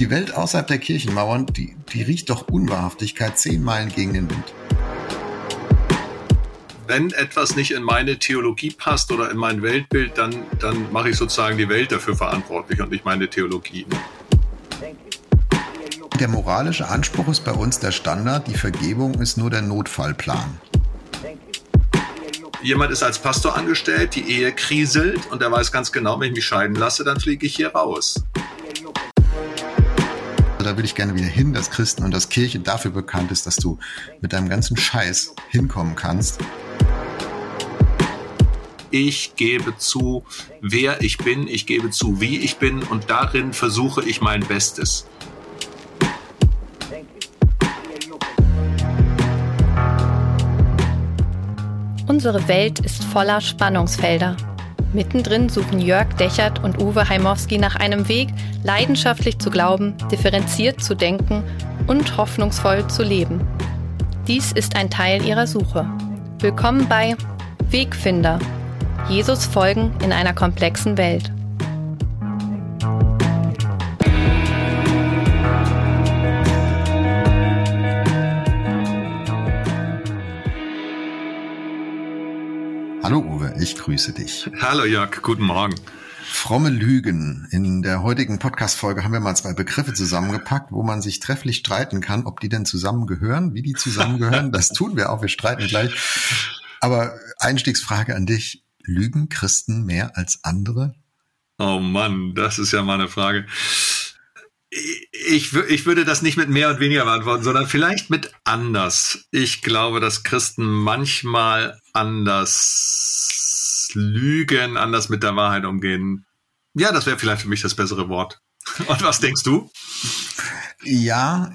Die Welt außerhalb der Kirchenmauern, die, die riecht doch Unwahrhaftigkeit zehn Meilen gegen den Wind. Wenn etwas nicht in meine Theologie passt oder in mein Weltbild, dann, dann mache ich sozusagen die Welt dafür verantwortlich und nicht meine Theologie. Der moralische Anspruch ist bei uns der Standard, die Vergebung ist nur der Notfallplan jemand ist als Pastor angestellt, die Ehe kriselt und er weiß ganz genau, wenn ich mich scheiden lasse, dann fliege ich hier raus. Da will ich gerne wieder hin, dass Christen und dass Kirche dafür bekannt ist, dass du mit deinem ganzen Scheiß hinkommen kannst. Ich gebe zu, wer ich bin, ich gebe zu, wie ich bin und darin versuche ich mein Bestes. Unsere Welt ist voller Spannungsfelder. Mittendrin suchen Jörg Dechert und Uwe Heimowski nach einem Weg, leidenschaftlich zu glauben, differenziert zu denken und hoffnungsvoll zu leben. Dies ist ein Teil ihrer Suche. Willkommen bei Wegfinder. Jesus folgen in einer komplexen Welt. Ich grüße dich. Hallo Jörg, guten Morgen. Fromme Lügen. In der heutigen Podcast-Folge haben wir mal zwei Begriffe zusammengepackt, wo man sich trefflich streiten kann, ob die denn zusammengehören, wie die zusammengehören. Das tun wir auch, wir streiten gleich. Aber Einstiegsfrage an dich. Lügen Christen mehr als andere? Oh Mann, das ist ja mal eine Frage. Ich, ich würde das nicht mit mehr und weniger beantworten, sondern vielleicht mit anders. Ich glaube, dass Christen manchmal anders lügen, anders mit der Wahrheit umgehen. Ja, das wäre vielleicht für mich das bessere Wort. Und was denkst du? Ja,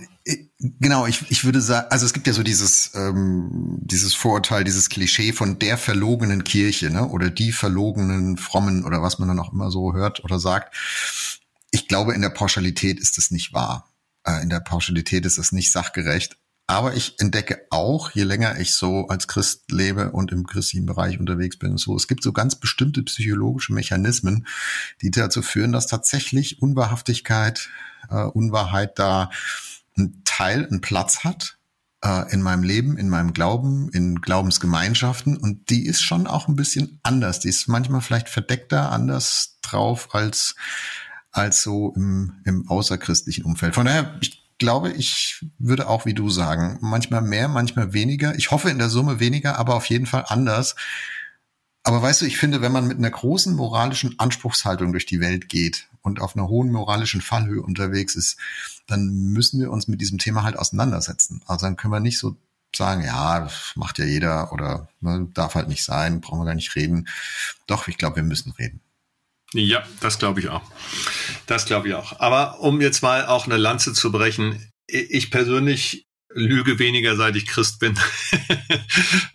genau, ich, ich würde sagen, also es gibt ja so dieses, ähm, dieses Vorurteil, dieses Klischee von der verlogenen Kirche, ne? Oder die verlogenen Frommen oder was man dann auch immer so hört oder sagt ich glaube, in der Pauschalität ist es nicht wahr. Äh, in der Pauschalität ist es nicht sachgerecht. Aber ich entdecke auch, je länger ich so als Christ lebe und im christlichen Bereich unterwegs bin, so, es gibt so ganz bestimmte psychologische Mechanismen, die dazu führen, dass tatsächlich Unwahrhaftigkeit, äh, Unwahrheit da ein Teil, einen Platz hat äh, in meinem Leben, in meinem Glauben, in Glaubensgemeinschaften. Und die ist schon auch ein bisschen anders. Die ist manchmal vielleicht verdeckter, anders drauf als als so im, im außerchristlichen Umfeld. Von daher, ich glaube, ich würde auch wie du sagen, manchmal mehr, manchmal weniger. Ich hoffe in der Summe weniger, aber auf jeden Fall anders. Aber weißt du, ich finde, wenn man mit einer großen moralischen Anspruchshaltung durch die Welt geht und auf einer hohen moralischen Fallhöhe unterwegs ist, dann müssen wir uns mit diesem Thema halt auseinandersetzen. Also dann können wir nicht so sagen, ja, macht ja jeder oder ne, darf halt nicht sein, brauchen wir gar nicht reden. Doch, ich glaube, wir müssen reden. Ja, das glaube ich auch. Das glaube ich auch. Aber um jetzt mal auch eine Lanze zu brechen, ich persönlich lüge weniger, seit ich Christ bin.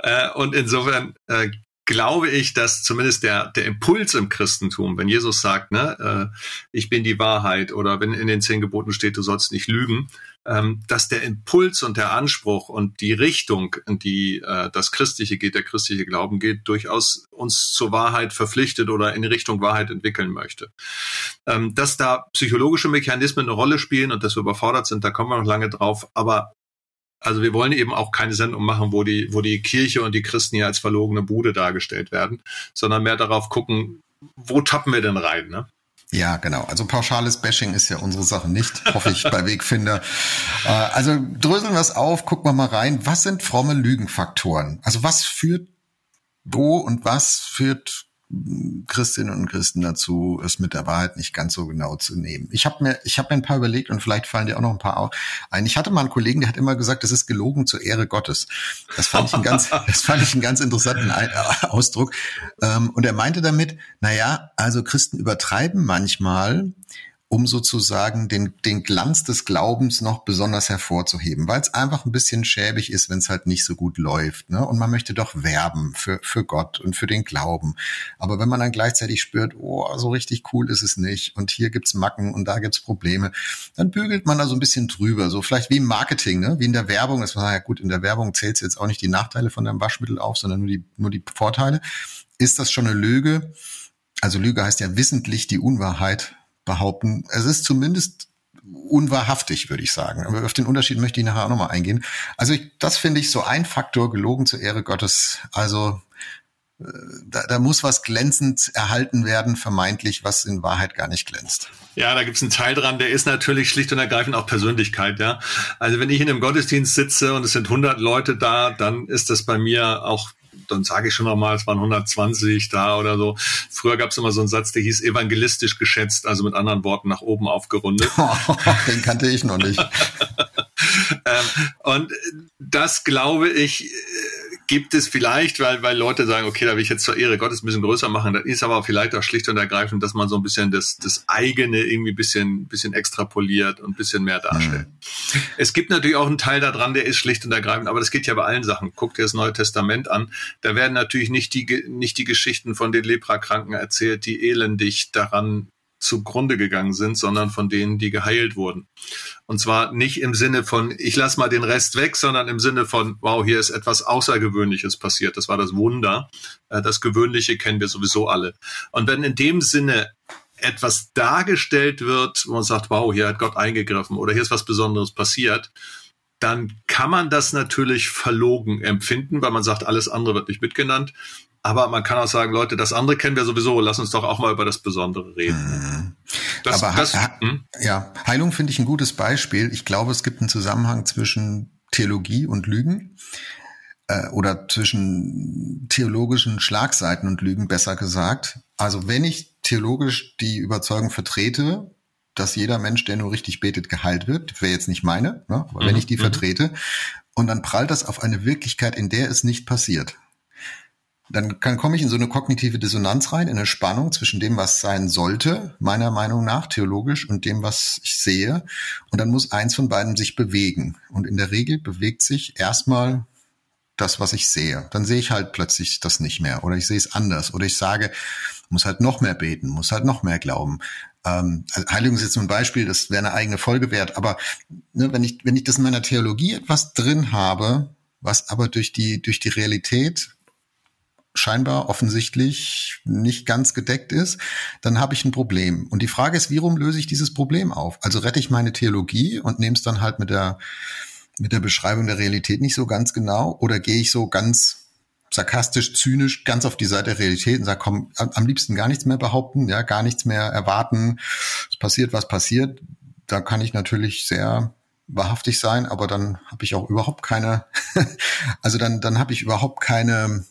Äh, und insofern äh, glaube ich, dass zumindest der, der Impuls im Christentum, wenn Jesus sagt, ne, äh, ich bin die Wahrheit oder wenn in den zehn Geboten steht, du sollst nicht lügen, ähm, dass der Impuls und der Anspruch und die Richtung, in die äh, das Christliche geht, der christliche Glauben geht, durchaus uns zur Wahrheit verpflichtet oder in Richtung Wahrheit entwickeln möchte. Ähm, dass da psychologische Mechanismen eine Rolle spielen und dass wir überfordert sind, da kommen wir noch lange drauf, aber also wir wollen eben auch keine Sendung machen, wo die, wo die Kirche und die Christen hier als verlogene Bude dargestellt werden, sondern mehr darauf gucken, wo tappen wir denn rein, ne? Ja, genau. Also pauschales Bashing ist ja unsere Sache nicht, hoffe ich, bei Wegfinder. Äh, also dröseln wir es auf, gucken wir mal rein. Was sind fromme Lügenfaktoren? Also was führt wo und was führt Christinnen und Christen dazu, es mit der Wahrheit nicht ganz so genau zu nehmen. Ich habe mir, ich habe mir ein paar überlegt und vielleicht fallen dir auch noch ein paar ein. Ich hatte mal einen Kollegen, der hat immer gesagt, das ist gelogen zur Ehre Gottes. Das fand ich einen ganz, das fand ich einen ganz interessanten Ausdruck. Ähm, und er meinte damit, na ja, also Christen übertreiben manchmal um sozusagen den, den Glanz des Glaubens noch besonders hervorzuheben, weil es einfach ein bisschen schäbig ist, wenn es halt nicht so gut läuft. Ne? Und man möchte doch werben für, für Gott und für den Glauben. Aber wenn man dann gleichzeitig spürt, oh, so richtig cool ist es nicht und hier gibt's Macken und da gibt's Probleme, dann bügelt man da so ein bisschen drüber. So vielleicht wie im Marketing, ne? wie in der Werbung. Das war ja gut, in der Werbung zählt jetzt auch nicht die Nachteile von deinem Waschmittel auf, sondern nur die, nur die Vorteile. Ist das schon eine Lüge? Also Lüge heißt ja wissentlich die Unwahrheit behaupten. Es ist zumindest unwahrhaftig, würde ich sagen. Aber auf den Unterschied möchte ich nachher auch nochmal eingehen. Also ich, das finde ich so ein Faktor, gelogen zur Ehre Gottes. Also äh, da, da muss was glänzend erhalten werden, vermeintlich, was in Wahrheit gar nicht glänzt. Ja, da gibt es einen Teil dran, der ist natürlich schlicht und ergreifend auch Persönlichkeit, ja. Also wenn ich in einem Gottesdienst sitze und es sind 100 Leute da, dann ist das bei mir auch dann sage ich schon nochmal, es waren 120 da oder so. Früher gab es immer so einen Satz, der hieß evangelistisch geschätzt, also mit anderen Worten nach oben aufgerundet. Den kannte ich noch nicht. ähm, und das glaube ich gibt es vielleicht, weil, weil Leute sagen, okay, da will ich jetzt zur Ehre Gottes ein bisschen größer machen. Das ist aber vielleicht auch schlicht und ergreifend, dass man so ein bisschen das, das eigene irgendwie ein bisschen, bisschen extrapoliert und ein bisschen mehr darstellt. Mhm. Es gibt natürlich auch einen Teil daran, der ist schlicht und ergreifend, aber das geht ja bei allen Sachen. Guckt dir das Neue Testament an. Da werden natürlich nicht die, nicht die Geschichten von den Leprakranken erzählt, die elendig daran zugrunde gegangen sind, sondern von denen, die geheilt wurden. Und zwar nicht im Sinne von, ich lass mal den Rest weg, sondern im Sinne von, wow, hier ist etwas Außergewöhnliches passiert. Das war das Wunder. Äh, das Gewöhnliche kennen wir sowieso alle. Und wenn in dem Sinne etwas dargestellt wird, wo man sagt, wow, hier hat Gott eingegriffen oder hier ist was Besonderes passiert, dann kann man das natürlich verlogen empfinden, weil man sagt, alles andere wird nicht mitgenannt. Aber man kann auch sagen, Leute, das andere kennen wir sowieso, lass uns doch auch mal über das Besondere reden. Mhm. Das, Aber das, hm? ja, Heilung finde ich ein gutes Beispiel. Ich glaube, es gibt einen Zusammenhang zwischen Theologie und Lügen äh, oder zwischen theologischen Schlagseiten und Lügen, besser gesagt. Also wenn ich theologisch die Überzeugung vertrete, dass jeder Mensch, der nur richtig betet, geheilt wird, wäre jetzt nicht meine, ne? aber mhm. wenn ich die mhm. vertrete, und dann prallt das auf eine Wirklichkeit, in der es nicht passiert dann kann, komme ich in so eine kognitive Dissonanz rein, in eine Spannung zwischen dem, was sein sollte, meiner Meinung nach, theologisch, und dem, was ich sehe. Und dann muss eins von beiden sich bewegen. Und in der Regel bewegt sich erstmal das, was ich sehe. Dann sehe ich halt plötzlich das nicht mehr. Oder ich sehe es anders. Oder ich sage, muss halt noch mehr beten, muss halt noch mehr glauben. Ähm, also Heiligung ist jetzt nur ein Beispiel, das wäre eine eigene Folge wert. Aber ne, wenn ich, wenn ich das in meiner Theologie etwas drin habe, was aber durch die, durch die Realität scheinbar offensichtlich nicht ganz gedeckt ist, dann habe ich ein Problem. Und die Frage ist, wie rum löse ich dieses Problem auf? Also rette ich meine Theologie und nehme es dann halt mit der, mit der Beschreibung der Realität nicht so ganz genau oder gehe ich so ganz sarkastisch, zynisch ganz auf die Seite der Realität und sage, komm, am liebsten gar nichts mehr behaupten, ja, gar nichts mehr erwarten. Es passiert, was passiert. Da kann ich natürlich sehr wahrhaftig sein, aber dann habe ich auch überhaupt keine, also dann, dann habe ich überhaupt keine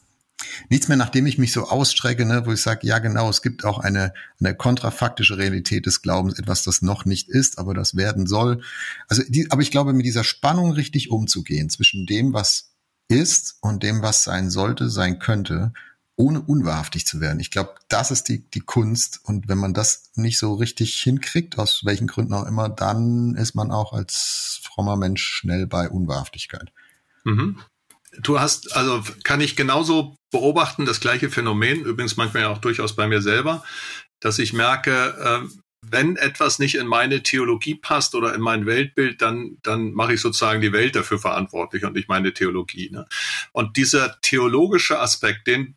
nichts mehr, nachdem ich mich so ausstrecke, ne, wo ich sage, ja genau, es gibt auch eine, eine kontrafaktische Realität des Glaubens, etwas, das noch nicht ist, aber das werden soll. Also, die, aber ich glaube, mit dieser Spannung richtig umzugehen zwischen dem, was ist und dem, was sein sollte, sein könnte, ohne unwahrhaftig zu werden. Ich glaube, das ist die, die Kunst. Und wenn man das nicht so richtig hinkriegt, aus welchen Gründen auch immer, dann ist man auch als frommer Mensch schnell bei Unwahrhaftigkeit. Mhm. Du hast, also kann ich genauso beobachten, das gleiche Phänomen, übrigens manchmal ja auch durchaus bei mir selber, dass ich merke, äh, wenn etwas nicht in meine Theologie passt oder in mein Weltbild, dann, dann mache ich sozusagen die Welt dafür verantwortlich und nicht meine Theologie. Ne? Und dieser theologische Aspekt, den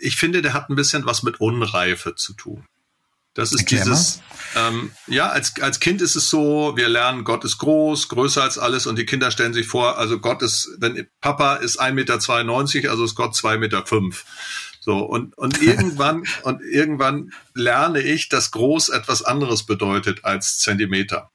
ich finde, der hat ein bisschen was mit Unreife zu tun. Das ist Erklär dieses, ähm, ja, als, als Kind ist es so, wir lernen, Gott ist groß, größer als alles und die Kinder stellen sich vor, also Gott ist, wenn Papa ist 1,92 Meter, also ist Gott 2,5 Meter. Fünf. So, und, und irgendwann, und irgendwann lerne ich, dass groß etwas anderes bedeutet als Zentimeter.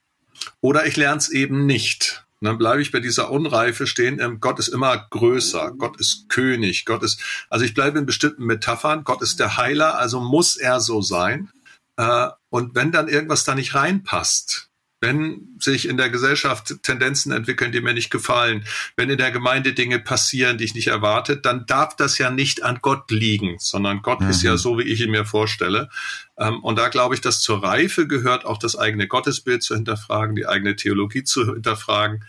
Oder ich lerne es eben nicht. Und dann bleibe ich bei dieser Unreife stehen. Ähm, Gott ist immer größer. Gott ist König. Gott ist, also ich bleibe in bestimmten Metaphern. Gott ist der Heiler, also muss er so sein. Äh, und wenn dann irgendwas da nicht reinpasst, wenn sich in der Gesellschaft Tendenzen entwickeln, die mir nicht gefallen, wenn in der Gemeinde Dinge passieren, die ich nicht erwartet, dann darf das ja nicht an Gott liegen, sondern Gott mhm. ist ja mhm. so, wie ich ihn mir vorstelle. Ähm, und da glaube ich, dass zur Reife gehört auch das eigene Gottesbild zu hinterfragen, die eigene Theologie zu hinterfragen.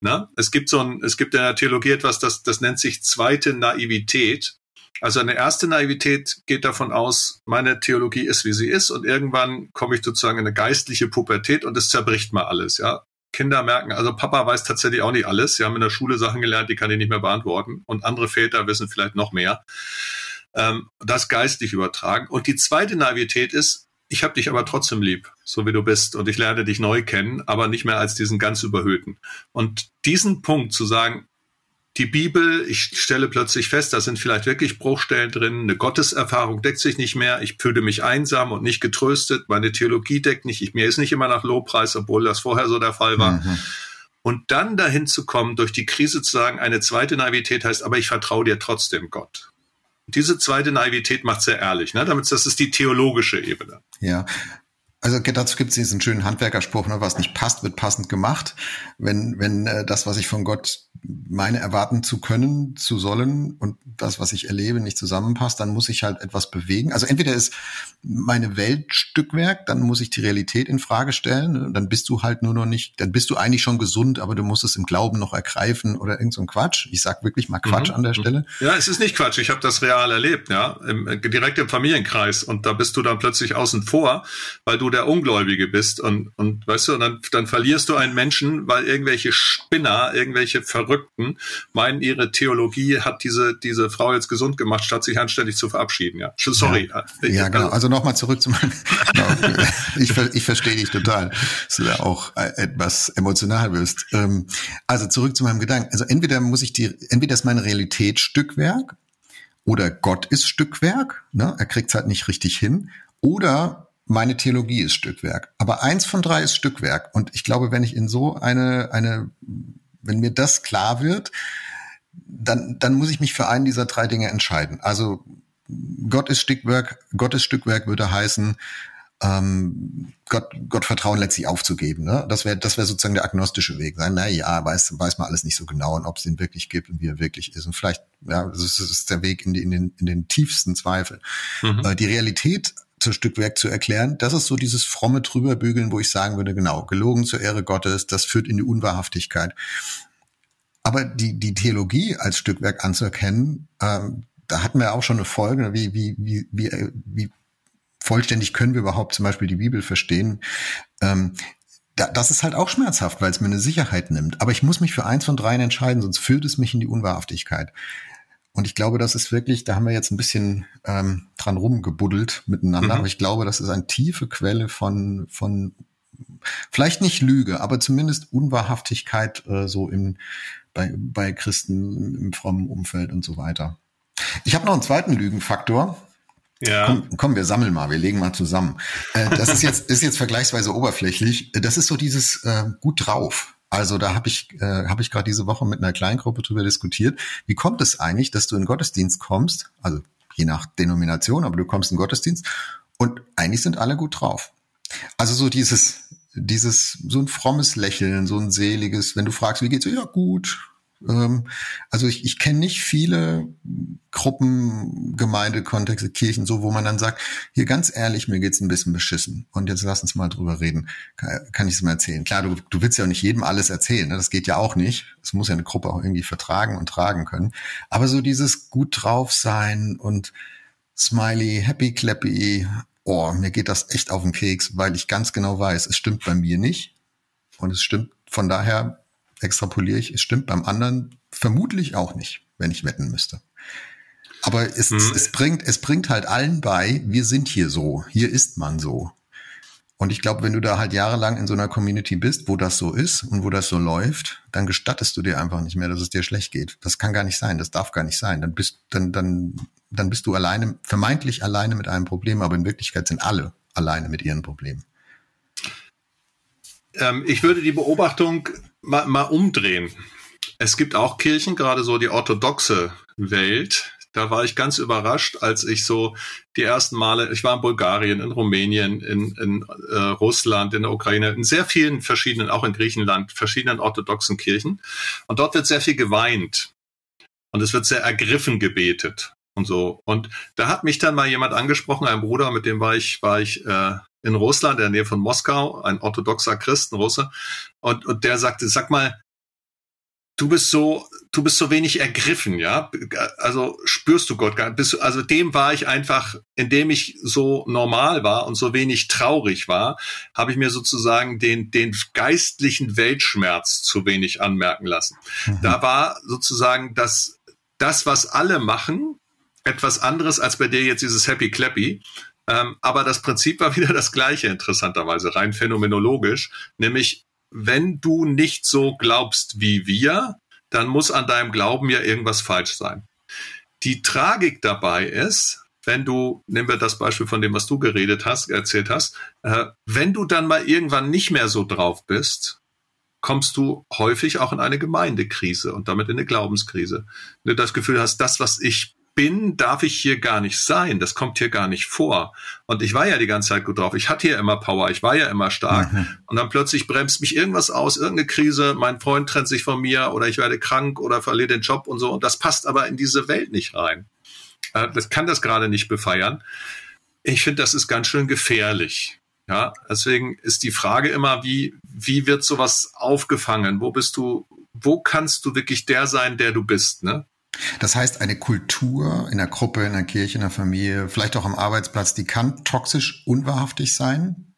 Na? Es gibt so ein, es gibt in der Theologie etwas, das, das nennt sich zweite Naivität. Also eine erste Naivität geht davon aus, meine Theologie ist, wie sie ist und irgendwann komme ich sozusagen in eine geistliche Pubertät und es zerbricht mal alles, ja. Kinder merken, also Papa weiß tatsächlich auch nicht alles. Sie haben in der Schule Sachen gelernt, die kann ich nicht mehr beantworten. Und andere Väter wissen vielleicht noch mehr. Ähm, das geistlich übertragen. Und die zweite Naivität ist, ich habe dich aber trotzdem lieb, so wie du bist, und ich lerne dich neu kennen, aber nicht mehr als diesen ganz überhöhten. Und diesen Punkt zu sagen, die Bibel, ich stelle plötzlich fest, da sind vielleicht wirklich Bruchstellen drin, eine Gotteserfahrung deckt sich nicht mehr, ich fühle mich einsam und nicht getröstet, meine Theologie deckt nicht, ich, mir ist nicht immer nach Lobpreis, obwohl das vorher so der Fall war. Mhm. Und dann dahin zu kommen, durch die Krise zu sagen, eine zweite Naivität heißt, aber ich vertraue dir trotzdem Gott. Diese zweite Naivität macht sehr ehrlich, ne? Damit, das ist die theologische Ebene. Ja, also dazu gibt es diesen schönen Handwerkerspruch, ne, was nicht passt, wird passend gemacht. Wenn, wenn äh, das, was ich von Gott meine, erwarten zu können, zu sollen und das, was ich erlebe, nicht zusammenpasst, dann muss ich halt etwas bewegen. Also entweder ist meine Welt Stückwerk, dann muss ich die Realität in Frage stellen. Ne, dann bist du halt nur noch nicht, dann bist du eigentlich schon gesund, aber du musst es im Glauben noch ergreifen oder irgend so ein Quatsch. Ich sag wirklich mal Quatsch mhm. an der mhm. Stelle. Ja, es ist nicht Quatsch. Ich habe das real erlebt, ja, Im, direkt im Familienkreis und da bist du dann plötzlich außen vor, weil du der Ungläubige bist und, und weißt du, und dann, dann verlierst du einen Menschen, weil irgendwelche Spinner, irgendwelche Verrückten meinen, ihre Theologie hat diese, diese Frau jetzt gesund gemacht, statt sich anständig zu verabschieden. Ja, sorry. Ja, ja genau. Also nochmal zurück zu meinem, ich, ich verstehe dich total, dass du da auch etwas emotional wirst. Ähm, also zurück zu meinem Gedanken. Also entweder muss ich die, entweder ist meine Realität Stückwerk oder Gott ist Stückwerk, ne? er kriegt es halt nicht richtig hin, oder meine Theologie ist Stückwerk. Aber eins von drei ist Stückwerk. Und ich glaube, wenn ich in so eine, eine, wenn mir das klar wird, dann, dann muss ich mich für einen dieser drei Dinge entscheiden. Also Gott ist Stückwerk, Gottes Stückwerk würde heißen, ähm, Gott, Gott Vertrauen letztlich aufzugeben. Ne? Das wäre das wäre sozusagen der agnostische Weg. Sein, na ja, weiß, weiß man alles nicht so genau und ob es ihn wirklich gibt und wie er wirklich ist. Und vielleicht, ja, das ist, das ist der Weg in, die, in, den, in den tiefsten Zweifel. Mhm. Äh, die Realität zu Stückwerk zu erklären. Das ist so dieses fromme Drüberbügeln, wo ich sagen würde, genau, gelogen zur Ehre Gottes, das führt in die Unwahrhaftigkeit. Aber die, die Theologie als Stückwerk anzuerkennen, ähm, da hatten wir auch schon eine Folge, wie, wie, wie, wie, wie vollständig können wir überhaupt zum Beispiel die Bibel verstehen. Ähm, da, das ist halt auch schmerzhaft, weil es mir eine Sicherheit nimmt. Aber ich muss mich für eins von dreien entscheiden, sonst führt es mich in die Unwahrhaftigkeit. Und ich glaube, das ist wirklich, da haben wir jetzt ein bisschen ähm, dran rumgebuddelt miteinander, mhm. aber ich glaube, das ist eine tiefe Quelle von, von vielleicht nicht Lüge, aber zumindest Unwahrhaftigkeit äh, so im, bei, bei Christen im frommen Umfeld und so weiter. Ich habe noch einen zweiten Lügenfaktor. Ja. Komm, komm, wir sammeln mal, wir legen mal zusammen. Äh, das ist jetzt, ist jetzt vergleichsweise oberflächlich. Das ist so dieses äh, gut drauf. Also da habe ich, äh, hab ich gerade diese Woche mit einer Kleingruppe drüber diskutiert. Wie kommt es eigentlich, dass du in Gottesdienst kommst, also je nach Denomination, aber du kommst in Gottesdienst und eigentlich sind alle gut drauf. Also so dieses, dieses, so ein frommes Lächeln, so ein seliges, wenn du fragst, wie geht's, ja gut, also ich, ich kenne nicht viele Gruppen, Gemeindekontexte, Kirchen, so, wo man dann sagt, hier ganz ehrlich, mir geht's ein bisschen beschissen. Und jetzt lass uns mal drüber reden. Kann, kann ich es mal erzählen? Klar, du, du willst ja auch nicht jedem alles erzählen, ne? das geht ja auch nicht. Es muss ja eine Gruppe auch irgendwie vertragen und tragen können. Aber so dieses gut drauf sein und Smiley, Happy Clappy, oh, mir geht das echt auf den Keks, weil ich ganz genau weiß, es stimmt bei mir nicht. Und es stimmt von daher extrapoliere ich, es stimmt beim anderen vermutlich auch nicht, wenn ich wetten müsste. Aber es, mhm. es, bringt, es bringt halt allen bei, wir sind hier so, hier ist man so. Und ich glaube, wenn du da halt jahrelang in so einer Community bist, wo das so ist und wo das so läuft, dann gestattest du dir einfach nicht mehr, dass es dir schlecht geht. Das kann gar nicht sein, das darf gar nicht sein. Dann bist, dann, dann, dann bist du alleine, vermeintlich alleine mit einem Problem, aber in Wirklichkeit sind alle alleine mit ihren Problemen. Ähm, ich würde die Beobachtung mal, mal umdrehen. Es gibt auch Kirchen, gerade so die orthodoxe Welt. Da war ich ganz überrascht, als ich so die ersten Male, ich war in Bulgarien, in Rumänien, in, in äh, Russland, in der Ukraine, in sehr vielen verschiedenen, auch in Griechenland, verschiedenen orthodoxen Kirchen. Und dort wird sehr viel geweint. Und es wird sehr ergriffen gebetet und so. Und da hat mich dann mal jemand angesprochen, ein Bruder, mit dem war ich, war ich äh, in Russland, in der Nähe von Moskau, ein orthodoxer Christenrusse. Und, und der sagte, sag mal, du bist so, du bist so wenig ergriffen, ja. Also spürst du Gott gar nicht. Also dem war ich einfach, indem ich so normal war und so wenig traurig war, habe ich mir sozusagen den, den geistlichen Weltschmerz zu wenig anmerken lassen. Mhm. Da war sozusagen das, das, was alle machen, etwas anderes als bei dir jetzt dieses Happy Clappy Ähm, aber das Prinzip war wieder das gleiche, interessanterweise, rein phänomenologisch, nämlich wenn du nicht so glaubst wie wir, dann muss an deinem Glauben ja irgendwas falsch sein. Die Tragik dabei ist, wenn du, nehmen wir das Beispiel von dem, was du geredet hast, erzählt hast, äh, wenn du dann mal irgendwann nicht mehr so drauf bist, kommst du häufig auch in eine Gemeindekrise und damit in eine Glaubenskrise. Wenn du das Gefühl hast, das, was ich bin, darf ich hier gar nicht sein. Das kommt hier gar nicht vor. Und ich war ja die ganze Zeit gut drauf. Ich hatte hier immer Power. Ich war ja immer stark. Mhm. Und dann plötzlich bremst mich irgendwas aus, irgendeine Krise. Mein Freund trennt sich von mir oder ich werde krank oder verliere den Job und so. Und das passt aber in diese Welt nicht rein. Äh, das kann das gerade nicht befeiern. Ich finde, das ist ganz schön gefährlich. Ja, deswegen ist die Frage immer, wie, wie wird sowas aufgefangen? Wo bist du, wo kannst du wirklich der sein, der du bist, ne? Das heißt, eine Kultur in der Gruppe, in der Kirche, in der Familie, vielleicht auch am Arbeitsplatz, die kann toxisch unwahrhaftig sein,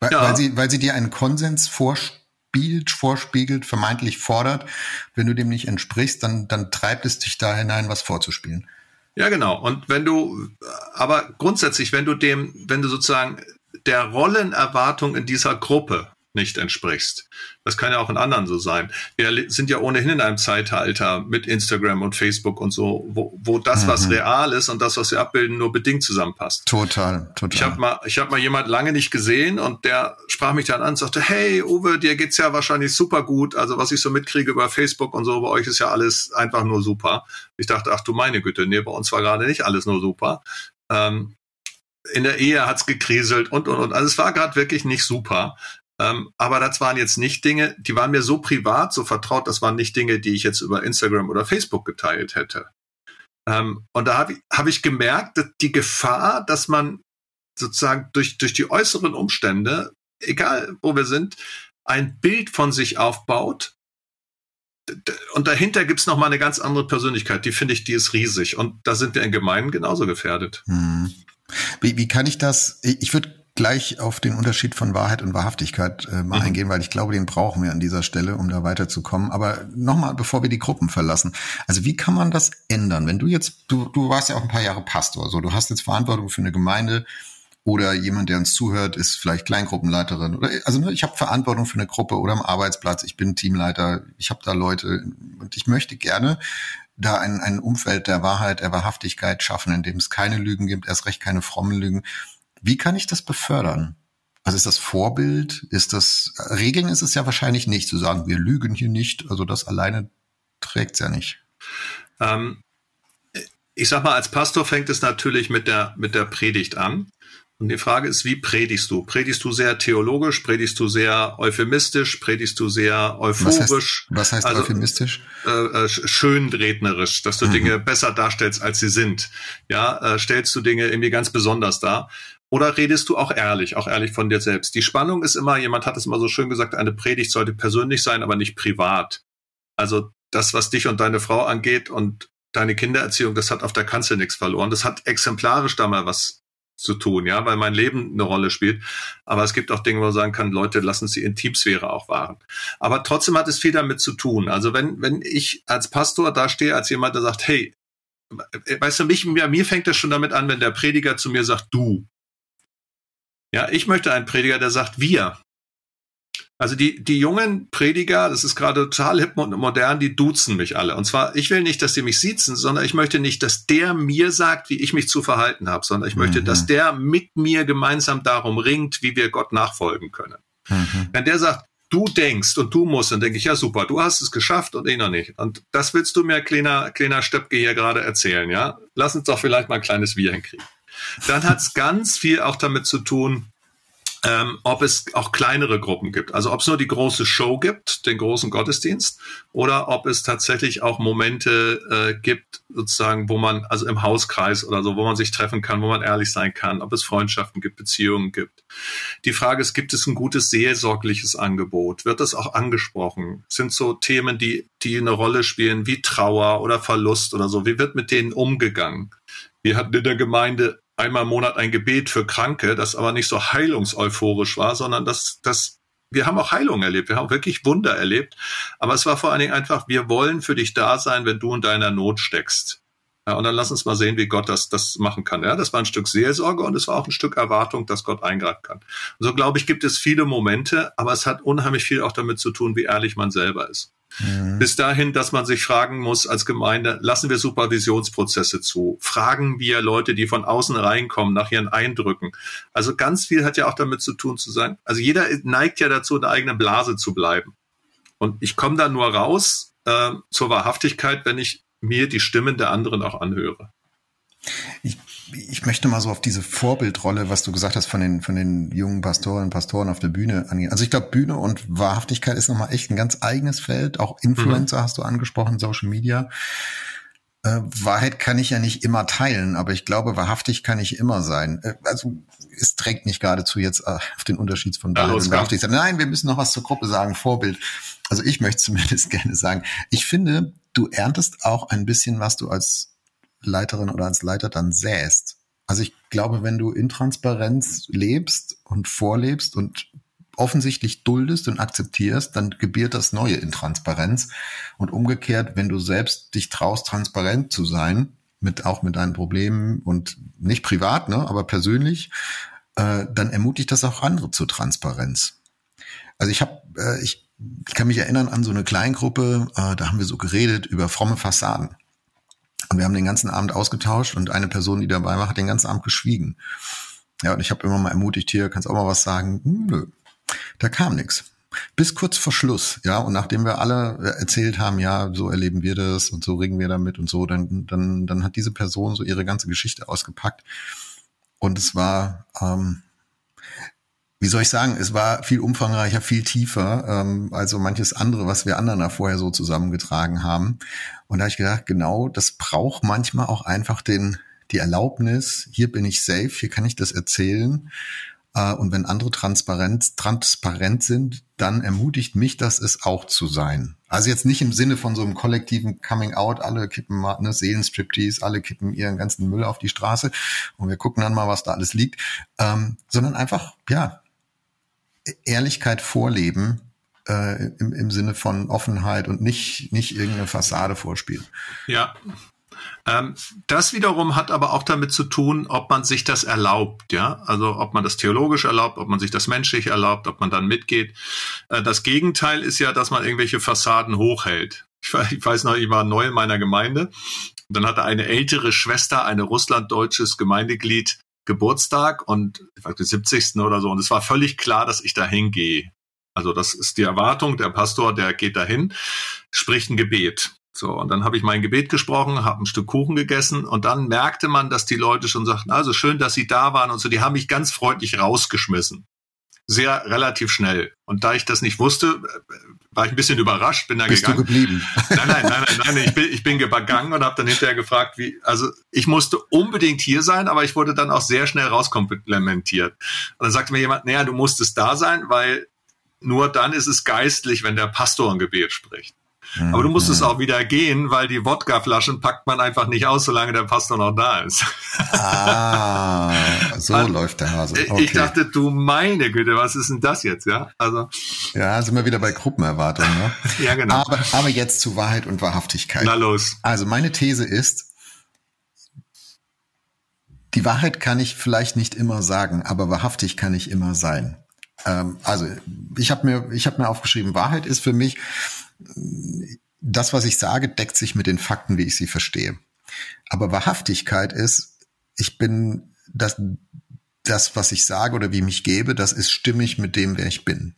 weil, ja. weil, sie, weil sie dir einen Konsens vorspielt, vorspiegelt, vermeintlich fordert. Wenn du dem nicht entsprichst, dann, dann treibt es dich da hinein, was vorzuspielen. Ja, genau. Und wenn du, aber grundsätzlich, wenn du dem, wenn du sozusagen der Rollenerwartung in dieser Gruppe nicht entsprichst. Das kann ja auch in anderen so sein. Wir sind ja ohnehin in einem Zeitalter mit Instagram und Facebook und so, wo, wo das, mhm. was real ist und das, was wir abbilden, nur bedingt zusammenpasst. Total, total. Ich habe mal, ich habe mal jemand lange nicht gesehen und der sprach mich dann an und sagte, hey Uwe, dir geht's ja wahrscheinlich super gut. Also was ich so mitkriege über Facebook und so, bei euch ist ja alles einfach nur super. Ich dachte, ach du meine Güte, nee, bei uns war gerade nicht alles nur super. Ähm, in der Ehe hat's gekriselt und und und. Also es war gerade wirklich nicht super. Ähm, aber das waren jetzt nicht Dinge, die waren mir so privat, so vertraut, das waren nicht Dinge, die ich jetzt über Instagram oder Facebook geteilt hätte. Ähm, und da habe ich, hab ich gemerkt, dass die Gefahr, dass man sozusagen durch, durch die äußeren Umstände, egal wo wir sind, ein Bild von sich aufbaut. Und dahinter gibt's noch mal eine ganz andere Persönlichkeit. Die finde ich, die ist riesig. Und da sind wir in Gemeinden genauso gefährdet. Hm. Wie, wie kann ich das? Ich würde gleich auf den Unterschied von Wahrheit und Wahrhaftigkeit äh, mal mhm. eingehen, weil ich glaube, den brauchen wir an dieser Stelle, um da weiterzukommen. Aber nochmal, bevor wir die Gruppen verlassen. Also wie kann man das ändern? Wenn du jetzt, du, du warst ja auch ein paar Jahre Pastor, so du hast jetzt Verantwortung für eine Gemeinde oder jemand, der uns zuhört, ist vielleicht Kleingruppenleiterin oder also ne, ich habe Verantwortung für eine Gruppe oder am Arbeitsplatz, ich bin Teamleiter, ich habe da Leute und ich möchte gerne da ein, ein Umfeld der Wahrheit, der Wahrhaftigkeit schaffen, in dem es keine Lügen gibt, erst recht keine frommen Lügen. Wie kann ich das befördern? Also ist das Vorbild? Ist das Regeln ist es ja wahrscheinlich nicht zu sagen, wir lügen hier nicht. Also das alleine trägt es ja nicht. Ähm, ich sag mal, als Pastor fängt es natürlich mit der mit der Predigt an. Und die Frage ist, wie predigst du? Predigst du sehr theologisch? Predigst du sehr euphemistisch? Predigst du sehr euphorisch? Was heißt, was heißt also, euphemistisch? Äh, äh, schönrednerisch, dass du mhm. Dinge besser darstellst, als sie sind. Ja, äh, stellst du Dinge irgendwie ganz besonders dar? Oder redest du auch ehrlich, auch ehrlich von dir selbst? Die Spannung ist immer, jemand hat es immer so schön gesagt, eine Predigt sollte persönlich sein, aber nicht privat. Also das, was dich und deine Frau angeht und deine Kindererziehung, das hat auf der Kanzel nichts verloren. Das hat exemplarisch da mal was zu tun, ja, weil mein Leben eine Rolle spielt. Aber es gibt auch Dinge, wo man sagen kann, Leute, lassen Sie Intimsphäre auch wahren. Aber trotzdem hat es viel damit zu tun. Also wenn, wenn ich als Pastor da stehe, als jemand, der sagt, hey, weißt du, mich, mir, mir fängt das schon damit an, wenn der Prediger zu mir sagt, du. Ja, ich möchte einen Prediger, der sagt wir. Also die, die jungen Prediger, das ist gerade total hip und modern, die duzen mich alle. Und zwar, ich will nicht, dass die mich siezen, sondern ich möchte nicht, dass der mir sagt, wie ich mich zu verhalten habe, sondern ich möchte, mhm. dass der mit mir gemeinsam darum ringt, wie wir Gott nachfolgen können. Mhm. Wenn der sagt, du denkst und du musst, dann denke ich, ja super, du hast es geschafft und ich noch nicht. Und das willst du mir, kleiner, kleiner Stöpke hier gerade erzählen, ja? Lass uns doch vielleicht mal ein kleines Wir hinkriegen. Dann hat es ganz viel auch damit zu tun, ähm, ob es auch kleinere Gruppen gibt. Also ob es nur die große Show gibt, den großen Gottesdienst, oder ob es tatsächlich auch Momente äh, gibt, sozusagen, wo man, also im Hauskreis oder so, wo man sich treffen kann, wo man ehrlich sein kann, ob es Freundschaften gibt, Beziehungen gibt. Die Frage ist, gibt es ein gutes seelsorgliches Angebot? Wird das auch angesprochen? Sind so Themen, die, die eine Rolle spielen, wie Trauer oder Verlust oder so? Wie wird mit denen umgegangen? Wir hatten in der Gemeinde einmal im Monat ein Gebet für Kranke, das aber nicht so heilungseuphorisch war, sondern das, das wir haben auch Heilung erlebt, wir haben wirklich Wunder erlebt, aber es war vor allen Dingen einfach, wir wollen für dich da sein, wenn du in deiner Not steckst. Ja, und dann lass uns mal sehen, wie Gott das, das machen kann. Ja, das war ein Stück Seelsorge und es war auch ein Stück Erwartung, dass Gott eingreifen kann. Und so glaube ich, gibt es viele Momente, aber es hat unheimlich viel auch damit zu tun, wie ehrlich man selber ist. Mhm. Bis dahin, dass man sich fragen muss als Gemeinde, lassen wir Supervisionsprozesse zu? Fragen wir Leute, die von außen reinkommen, nach ihren Eindrücken? Also ganz viel hat ja auch damit zu tun zu sagen, also jeder neigt ja dazu, in der eigenen Blase zu bleiben. Und ich komme da nur raus äh, zur Wahrhaftigkeit, wenn ich mir die Stimmen der anderen auch anhöre. Ich, ich möchte mal so auf diese Vorbildrolle, was du gesagt hast von den, von den jungen Pastoren und Pastoren auf der Bühne angehen. Also ich glaube, Bühne und Wahrhaftigkeit ist nochmal echt ein ganz eigenes Feld. Auch Influencer mhm. hast du angesprochen, Social Media. Äh, Wahrheit kann ich ja nicht immer teilen, aber ich glaube, wahrhaftig kann ich immer sein. Äh, also es drängt nicht geradezu jetzt äh, auf den Unterschied von Wahrheit und Wahrhaftigkeit. Nein, wir müssen noch was zur Gruppe sagen, Vorbild. Also ich möchte zumindest gerne sagen, ich finde, du erntest auch ein bisschen, was du als Leiterin oder als Leiter dann säst. Also ich glaube, wenn du in Transparenz lebst und vorlebst und offensichtlich duldest und akzeptierst, dann gebiert das Neue in Transparenz. Und umgekehrt, wenn du selbst dich traust, transparent zu sein, mit auch mit deinen Problemen und nicht privat, ne, aber persönlich, äh, dann ermutigt das auch andere zur Transparenz. Also ich habe, äh, ich, ich kann mich erinnern an so eine Kleingruppe, äh, da haben wir so geredet über fromme Fassaden. Und wir haben den ganzen Abend ausgetauscht und eine Person, die dabei war, hat den ganzen Abend geschwiegen. Ja, und ich habe immer mal ermutigt, hier, kannst auch mal was sagen? Hm, nö, da kam nichts. Bis kurz vor Schluss, ja, und nachdem wir alle erzählt haben, ja, so erleben wir das und so regen wir damit und so, dann, dann, dann hat diese Person so ihre ganze Geschichte ausgepackt. Und es war, ähm, wie soll ich sagen, es war viel umfangreicher, viel tiefer, ähm, als so manches andere, was wir anderen da vorher so zusammengetragen haben. Und da habe ich gedacht, genau, das braucht manchmal auch einfach den, die Erlaubnis, hier bin ich safe, hier kann ich das erzählen. Äh, und wenn andere transparent, transparent sind, dann ermutigt mich das, es auch zu sein. Also jetzt nicht im Sinne von so einem kollektiven Coming Out, alle kippen mal ne, Seelenstriptease, alle kippen ihren ganzen Müll auf die Straße und wir gucken dann mal, was da alles liegt, ähm, sondern einfach, ja, Ehrlichkeit vorleben, äh, im, im Sinne von Offenheit und nicht, nicht irgendeine Fassade vorspielen. Ja. Ähm, das wiederum hat aber auch damit zu tun, ob man sich das erlaubt, ja. Also ob man das theologisch erlaubt, ob man sich das menschlich erlaubt, ob man dann mitgeht. Äh, das Gegenteil ist ja, dass man irgendwelche Fassaden hochhält. Ich, ich weiß noch, ich war neu in meiner Gemeinde. Und dann hatte eine ältere Schwester, eine russlanddeutsches Gemeindeglied, Geburtstag und ich weiß, 70. oder so. Und es war völlig klar, dass ich da hingehe. Also das ist die Erwartung, der Pastor, der geht dahin, spricht ein Gebet. So, und dann habe ich mein Gebet gesprochen, habe ein Stück Kuchen gegessen und dann merkte man, dass die Leute schon sagten, also schön, dass sie da waren und so, die haben mich ganz freundlich rausgeschmissen. Sehr relativ schnell. Und da ich das nicht wusste, war ich ein bisschen überrascht, bin da Bist gegangen. du geblieben? Nein, nein, nein, nein, nein ich bin, ich bin gegangen und habe dann hinterher gefragt, wie, also ich musste unbedingt hier sein, aber ich wurde dann auch sehr schnell rauskomplementiert. Und dann sagte mir jemand, naja, du musstest da sein, weil nur dann ist es geistlich, wenn der Pastor ein Gebet spricht. Aber du musstest auch wieder gehen, weil die Wodkaflaschen packt man einfach nicht aus, solange der Pastor noch da ist. Ah, so Man, läuft der Hase. Okay. Ich dachte, du meine Güte, was ist denn das jetzt, ja? Also. Ja, sind wir wieder bei Gruppenerwartungen, ne? ja, genau. Aber, aber jetzt zu Wahrheit und Wahrhaftigkeit. Na los. Also meine These ist, die Wahrheit kann ich vielleicht nicht immer sagen, aber wahrhaftig kann ich immer sein. Ähm, also ich habe mir, ich habe mir aufgeschrieben, Wahrheit ist für mich das, was ich sage, deckt sich mit den Fakten, wie ich sie verstehe. Aber Wahrhaftigkeit ist, ich bin das, das, was ich sage oder wie ich mich gebe, das ist stimmig mit dem, wer ich bin.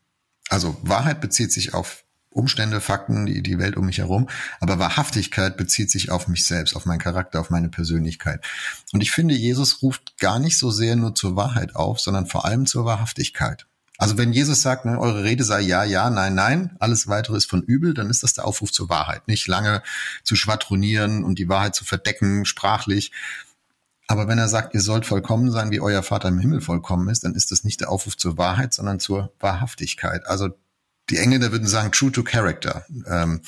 Also Wahrheit bezieht sich auf Umstände, Fakten, die, die Welt um mich herum. Aber Wahrhaftigkeit bezieht sich auf mich selbst, auf meinen Charakter, auf meine Persönlichkeit. Und ich finde, Jesus ruft gar nicht so sehr nur zur Wahrheit auf, sondern vor allem zur Wahrhaftigkeit. Also wenn Jesus sagt, ne, eure Rede sei ja, ja, nein, nein, alles weitere ist von übel, dann ist das der Aufruf zur Wahrheit. Nicht lange zu schwadronieren und die Wahrheit zu verdecken, sprachlich. Aber wenn er sagt, ihr sollt vollkommen sein, wie euer Vater im Himmel vollkommen ist, dann ist das nicht der Aufruf zur Wahrheit, sondern zur Wahrhaftigkeit. Also die Engländer würden sagen, true to character. Ähm,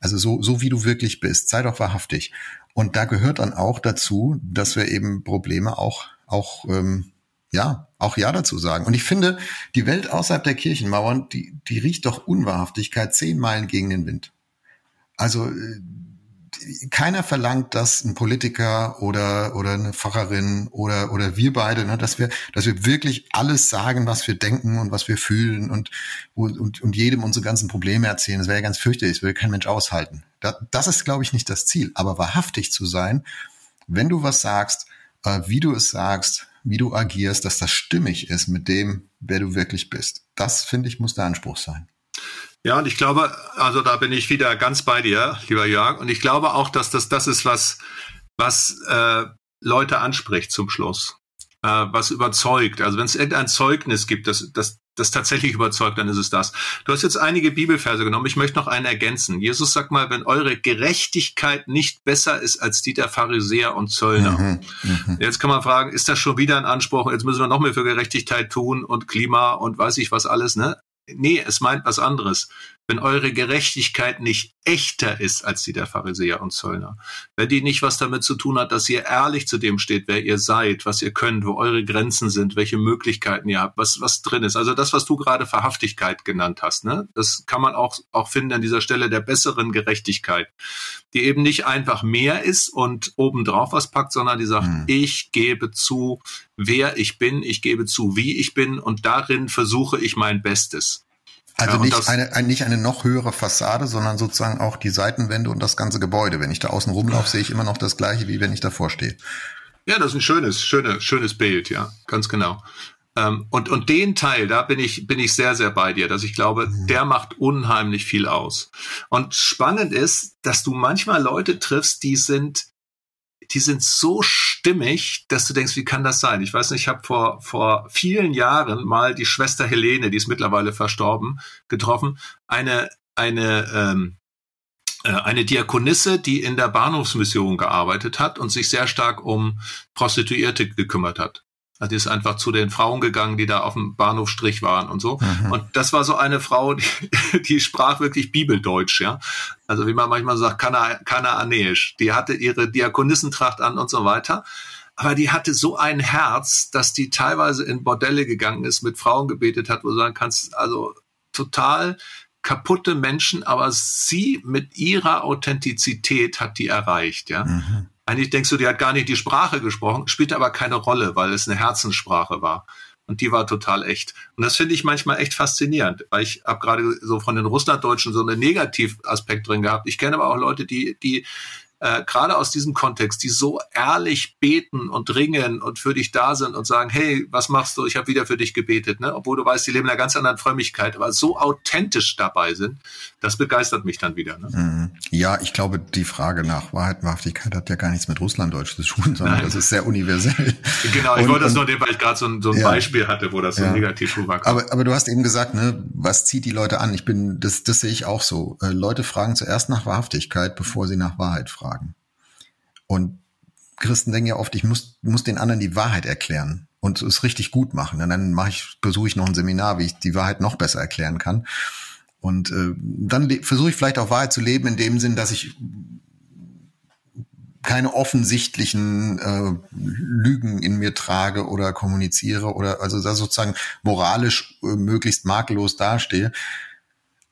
also so, so wie du wirklich bist, sei doch wahrhaftig. Und da gehört dann auch dazu, dass wir eben Probleme auch, auch ähm, ja, auch Ja dazu sagen. Und ich finde, die Welt außerhalb der Kirchenmauern, die, die riecht doch Unwahrhaftigkeit zehn Meilen gegen den Wind. Also äh, keiner verlangt, dass ein Politiker oder oder eine Pfarrerin oder oder wir beide, ne, dass wir dass wir wirklich alles sagen, was wir denken und was wir fühlen und und und jedem unsere ganzen Probleme erzählen. Das wäre ja ganz fürchterlich, das würde kein Mensch aushalten. Das, das ist, glaube ich, nicht das Ziel. Aber wahrhaftig zu sein, wenn du was sagst, äh, wie du es sagst, wie du agierst, dass das stimmig ist mit dem, wer du wirklich bist. Das finde ich muss der Anspruch sein. Ja, und ich glaube, also da bin ich wieder ganz bei dir, lieber Jörg. Und ich glaube auch, dass das das ist, was, was äh, Leute anspricht zum Schluss, äh, was überzeugt. Also wenn es irgendein Zeugnis gibt, das, das, das tatsächlich überzeugt, dann ist es das. Du hast jetzt einige Bibelverse genommen. Ich möchte noch einen ergänzen. Jesus sagt mal, wenn eure Gerechtigkeit nicht besser ist als die der Pharisäer und Zöllner. Mhm, mh. Jetzt kann man fragen, ist das schon wieder ein Anspruch? Jetzt müssen wir noch mehr für Gerechtigkeit tun und Klima und weiß ich was alles, ne? Nee, es meint was anderes wenn eure Gerechtigkeit nicht echter ist als die der Pharisäer und Zöllner, wenn die nicht was damit zu tun hat, dass ihr ehrlich zu dem steht, wer ihr seid, was ihr könnt, wo eure Grenzen sind, welche Möglichkeiten ihr habt, was, was drin ist. Also das, was du gerade Verhaftigkeit genannt hast, ne? das kann man auch, auch finden an dieser Stelle der besseren Gerechtigkeit, die eben nicht einfach mehr ist und obendrauf was packt, sondern die sagt, hm. ich gebe zu, wer ich bin, ich gebe zu, wie ich bin und darin versuche ich mein Bestes. Also ja, nicht, eine, ein, nicht eine noch höhere Fassade, sondern sozusagen auch die Seitenwände und das ganze Gebäude. Wenn ich da außen rumlaufe, sehe ich immer noch das gleiche, wie wenn ich davor stehe. Ja, das ist ein schönes, schönes, schönes Bild, ja, ganz genau. Ähm, und, und den Teil, da bin ich, bin ich sehr, sehr bei dir, dass ich glaube, mhm. der macht unheimlich viel aus. Und spannend ist, dass du manchmal Leute triffst, die sind, die sind so stimmig, dass du denkst, wie kann das sein? Ich weiß nicht, ich habe vor, vor vielen Jahren mal die Schwester Helene, die ist mittlerweile verstorben, getroffen. Eine, eine, ähm, äh, eine Diakonisse, die in der Bahnhofsmission gearbeitet hat und sich sehr stark um Prostituierte gekümmert hat. Also die ist einfach zu den Frauen gegangen, die da auf dem Bahnhofstrich waren und so. Mhm. Und das war so eine Frau, die, die sprach wirklich Bibeldeutsch, ja. Also wie man manchmal sagt, Kana, Kanaanäisch. Die hatte ihre Diakonissentracht an und so weiter. Aber die hatte so ein Herz, dass die teilweise in Bordelle gegangen ist, mit Frauen gebetet hat, wo du sagen kannst, also total kaputte Menschen, aber sie mit ihrer Authentizität hat die erreicht, ja. Mhm. Eigentlich denkst du, die hat gar nicht die Sprache gesprochen, spielte aber keine Rolle, weil es eine Herzenssprache war. Und die war total echt. Und das finde ich manchmal echt faszinierend, weil ich habe gerade so von den Russlanddeutschen so einen Negativaspekt drin gehabt. Ich kenne aber auch Leute, die, die äh, gerade aus diesem Kontext, die so ehrlich beten und ringen und für dich da sind und sagen, hey, was machst du? Ich habe wieder für dich gebetet, ne? Obwohl du weißt, die leben in einer ganz anderen Frömmigkeit, aber so authentisch dabei sind, das begeistert mich dann wieder. Ne? Mhm. Ja, ich glaube, die Frage nach Wahrheit, Wahrhaftigkeit hat ja gar nichts mit Russlanddeutsch zu tun, sondern Nein. das ist sehr universell. Genau, ich und, wollte das nur nehmen, weil ich gerade so ein, so ein ja, Beispiel hatte, wo das so ja. negativ rüberkommt. Aber, aber du hast eben gesagt, ne, was zieht die Leute an? Ich bin, das, das sehe ich auch so. Äh, Leute fragen zuerst nach Wahrhaftigkeit, bevor sie nach Wahrheit fragen. Und Christen denken ja oft, ich muss, muss den anderen die Wahrheit erklären und es richtig gut machen. Und dann mache ich, besuche ich noch ein Seminar, wie ich die Wahrheit noch besser erklären kann. Und äh, dann versuche ich vielleicht auch Wahrheit zu leben in dem Sinn, dass ich keine offensichtlichen äh, Lügen in mir trage oder kommuniziere oder also sozusagen moralisch äh, möglichst makellos dastehe.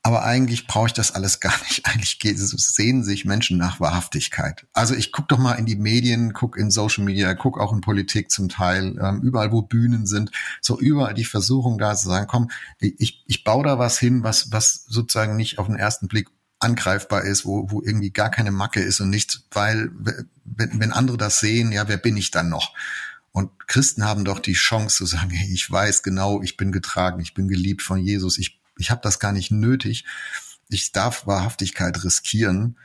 Aber eigentlich brauche ich das alles gar nicht. Eigentlich sehen sich Menschen nach Wahrhaftigkeit. Also ich guck doch mal in die Medien, guck in Social Media, guck auch in Politik zum Teil, ähm, überall wo Bühnen sind, so überall die Versuchung da zu sagen, komm, ich, ich baue da was hin, was, was sozusagen nicht auf den ersten Blick angreifbar ist, wo, wo irgendwie gar keine Macke ist und nichts, weil wenn, wenn andere das sehen, ja, wer bin ich dann noch? Und Christen haben doch die Chance zu sagen, hey, ich weiß genau, ich bin getragen, ich bin geliebt von Jesus, ich ich habe das gar nicht nötig. Ich darf Wahrhaftigkeit riskieren.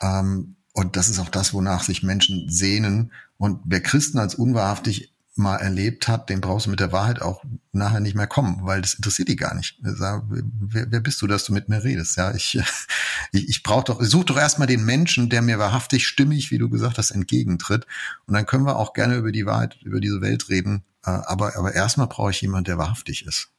Ähm, und das ist auch das, wonach sich Menschen sehnen. Und wer Christen als unwahrhaftig mal erlebt hat, den brauchst du mit der Wahrheit auch nachher nicht mehr kommen, weil das interessiert die gar nicht. Sag, wer, wer, bist du, dass du mit mir redest? Ja, ich, ich, ich brauche doch, such doch erstmal den Menschen, der mir wahrhaftig stimmig, wie du gesagt hast, entgegentritt. Und dann können wir auch gerne über die Wahrheit, über diese Welt reden. Äh, aber, aber erstmal brauche ich jemanden, der wahrhaftig ist.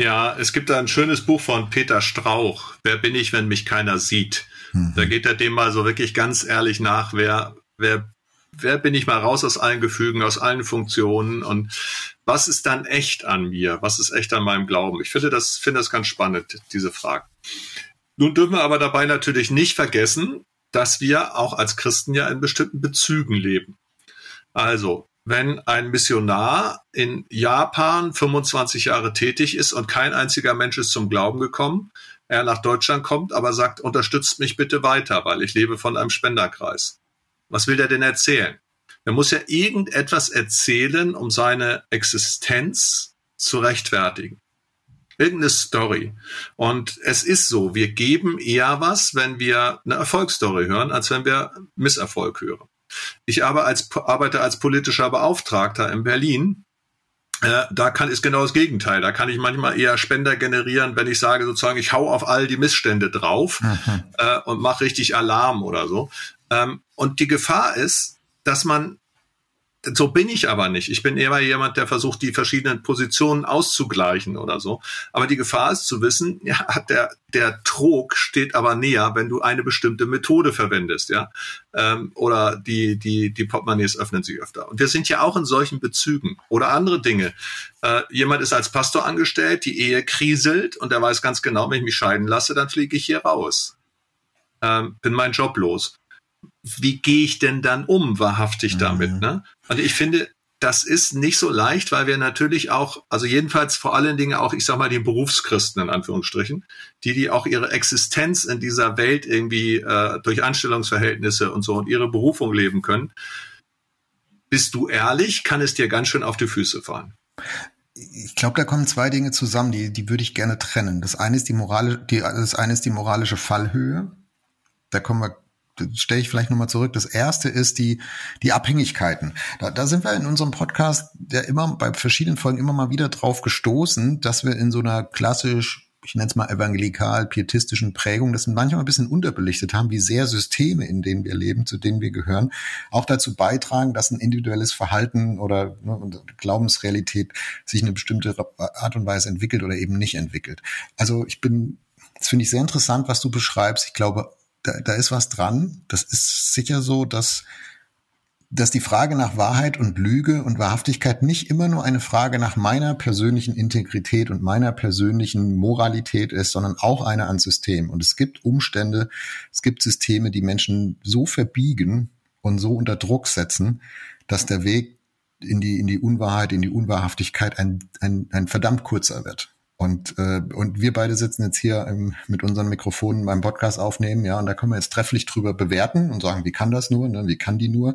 Ja, es gibt da ein schönes Buch von Peter Strauch, Wer bin ich, wenn mich keiner sieht? Mhm. Da geht er dem mal so wirklich ganz ehrlich nach, wer, wer, wer bin ich mal raus aus allen Gefügen, aus allen Funktionen und was ist dann echt an mir? Was ist echt an meinem Glauben? Ich finde das, finde das ganz spannend, diese Frage. Nun dürfen wir aber dabei natürlich nicht vergessen, dass wir auch als Christen ja in bestimmten Bezügen leben. Also, wenn ein Missionar in Japan 25 Jahre tätig ist und kein einziger Mensch ist zum Glauben gekommen, er nach Deutschland kommt, aber sagt, unterstützt mich bitte weiter, weil ich lebe von einem Spenderkreis. Was will der denn erzählen? Er muss ja irgendetwas erzählen, um seine Existenz zu rechtfertigen. Irgendeine Story. Und es ist so, wir geben eher was, wenn wir eine Erfolgsstory hören, als wenn wir Misserfolg hören. Ich arbeite als, arbeite als politischer Beauftragter in Berlin äh, da kann ist genau das Gegenteil. Da kann ich manchmal eher Spender generieren, wenn ich sage sozusagen, ich hau auf all die Missstände drauf mhm. äh, und mache richtig Alarm oder so. Ähm, und die Gefahr ist, dass man so bin ich aber nicht. Ich bin eher jemand, der versucht, die verschiedenen Positionen auszugleichen oder so. Aber die Gefahr ist zu wissen, ja, der, der Trog steht aber näher, wenn du eine bestimmte Methode verwendest, ja. Ähm, oder die, die, die Portemonnaies öffnen sich öfter. Und wir sind ja auch in solchen Bezügen oder andere Dinge. Äh, jemand ist als Pastor angestellt, die Ehe kriselt und er weiß ganz genau, wenn ich mich scheiden lasse, dann fliege ich hier raus. Ähm, bin mein Job los wie gehe ich denn dann um, wahrhaftig damit? Mhm. Ne? Und ich finde, das ist nicht so leicht, weil wir natürlich auch, also jedenfalls vor allen Dingen auch, ich sag mal, den Berufschristen in Anführungsstrichen, die, die auch ihre Existenz in dieser Welt irgendwie äh, durch Anstellungsverhältnisse und so und ihre Berufung leben können. Bist du ehrlich, kann es dir ganz schön auf die Füße fallen. Ich glaube, da kommen zwei Dinge zusammen, die, die würde ich gerne trennen. Das eine ist die moralische, die, das eine ist die moralische Fallhöhe. Da kommen wir stelle ich vielleicht nochmal zurück. Das erste ist die, die Abhängigkeiten. Da, da sind wir in unserem Podcast ja immer bei verschiedenen Folgen immer mal wieder drauf gestoßen, dass wir in so einer klassisch ich nenne es mal evangelikal-pietistischen Prägung, das manchmal ein bisschen unterbelichtet haben, wie sehr Systeme, in denen wir leben, zu denen wir gehören, auch dazu beitragen, dass ein individuelles Verhalten oder ne, Glaubensrealität sich in eine bestimmte Art und Weise entwickelt oder eben nicht entwickelt. Also ich bin, das finde ich sehr interessant, was du beschreibst. Ich glaube, da, da ist was dran. Das ist sicher so, dass, dass die Frage nach Wahrheit und Lüge und Wahrhaftigkeit nicht immer nur eine Frage nach meiner persönlichen Integrität und meiner persönlichen Moralität ist, sondern auch eine an System. Und es gibt Umstände, es gibt Systeme, die Menschen so verbiegen und so unter Druck setzen, dass der Weg in die, in die Unwahrheit, in die Unwahrhaftigkeit ein, ein, ein verdammt kurzer wird. Und, äh, und wir beide sitzen jetzt hier im, mit unseren Mikrofonen beim Podcast aufnehmen, ja, und da können wir jetzt trefflich drüber bewerten und sagen, wie kann das nur, ne, wie kann die nur.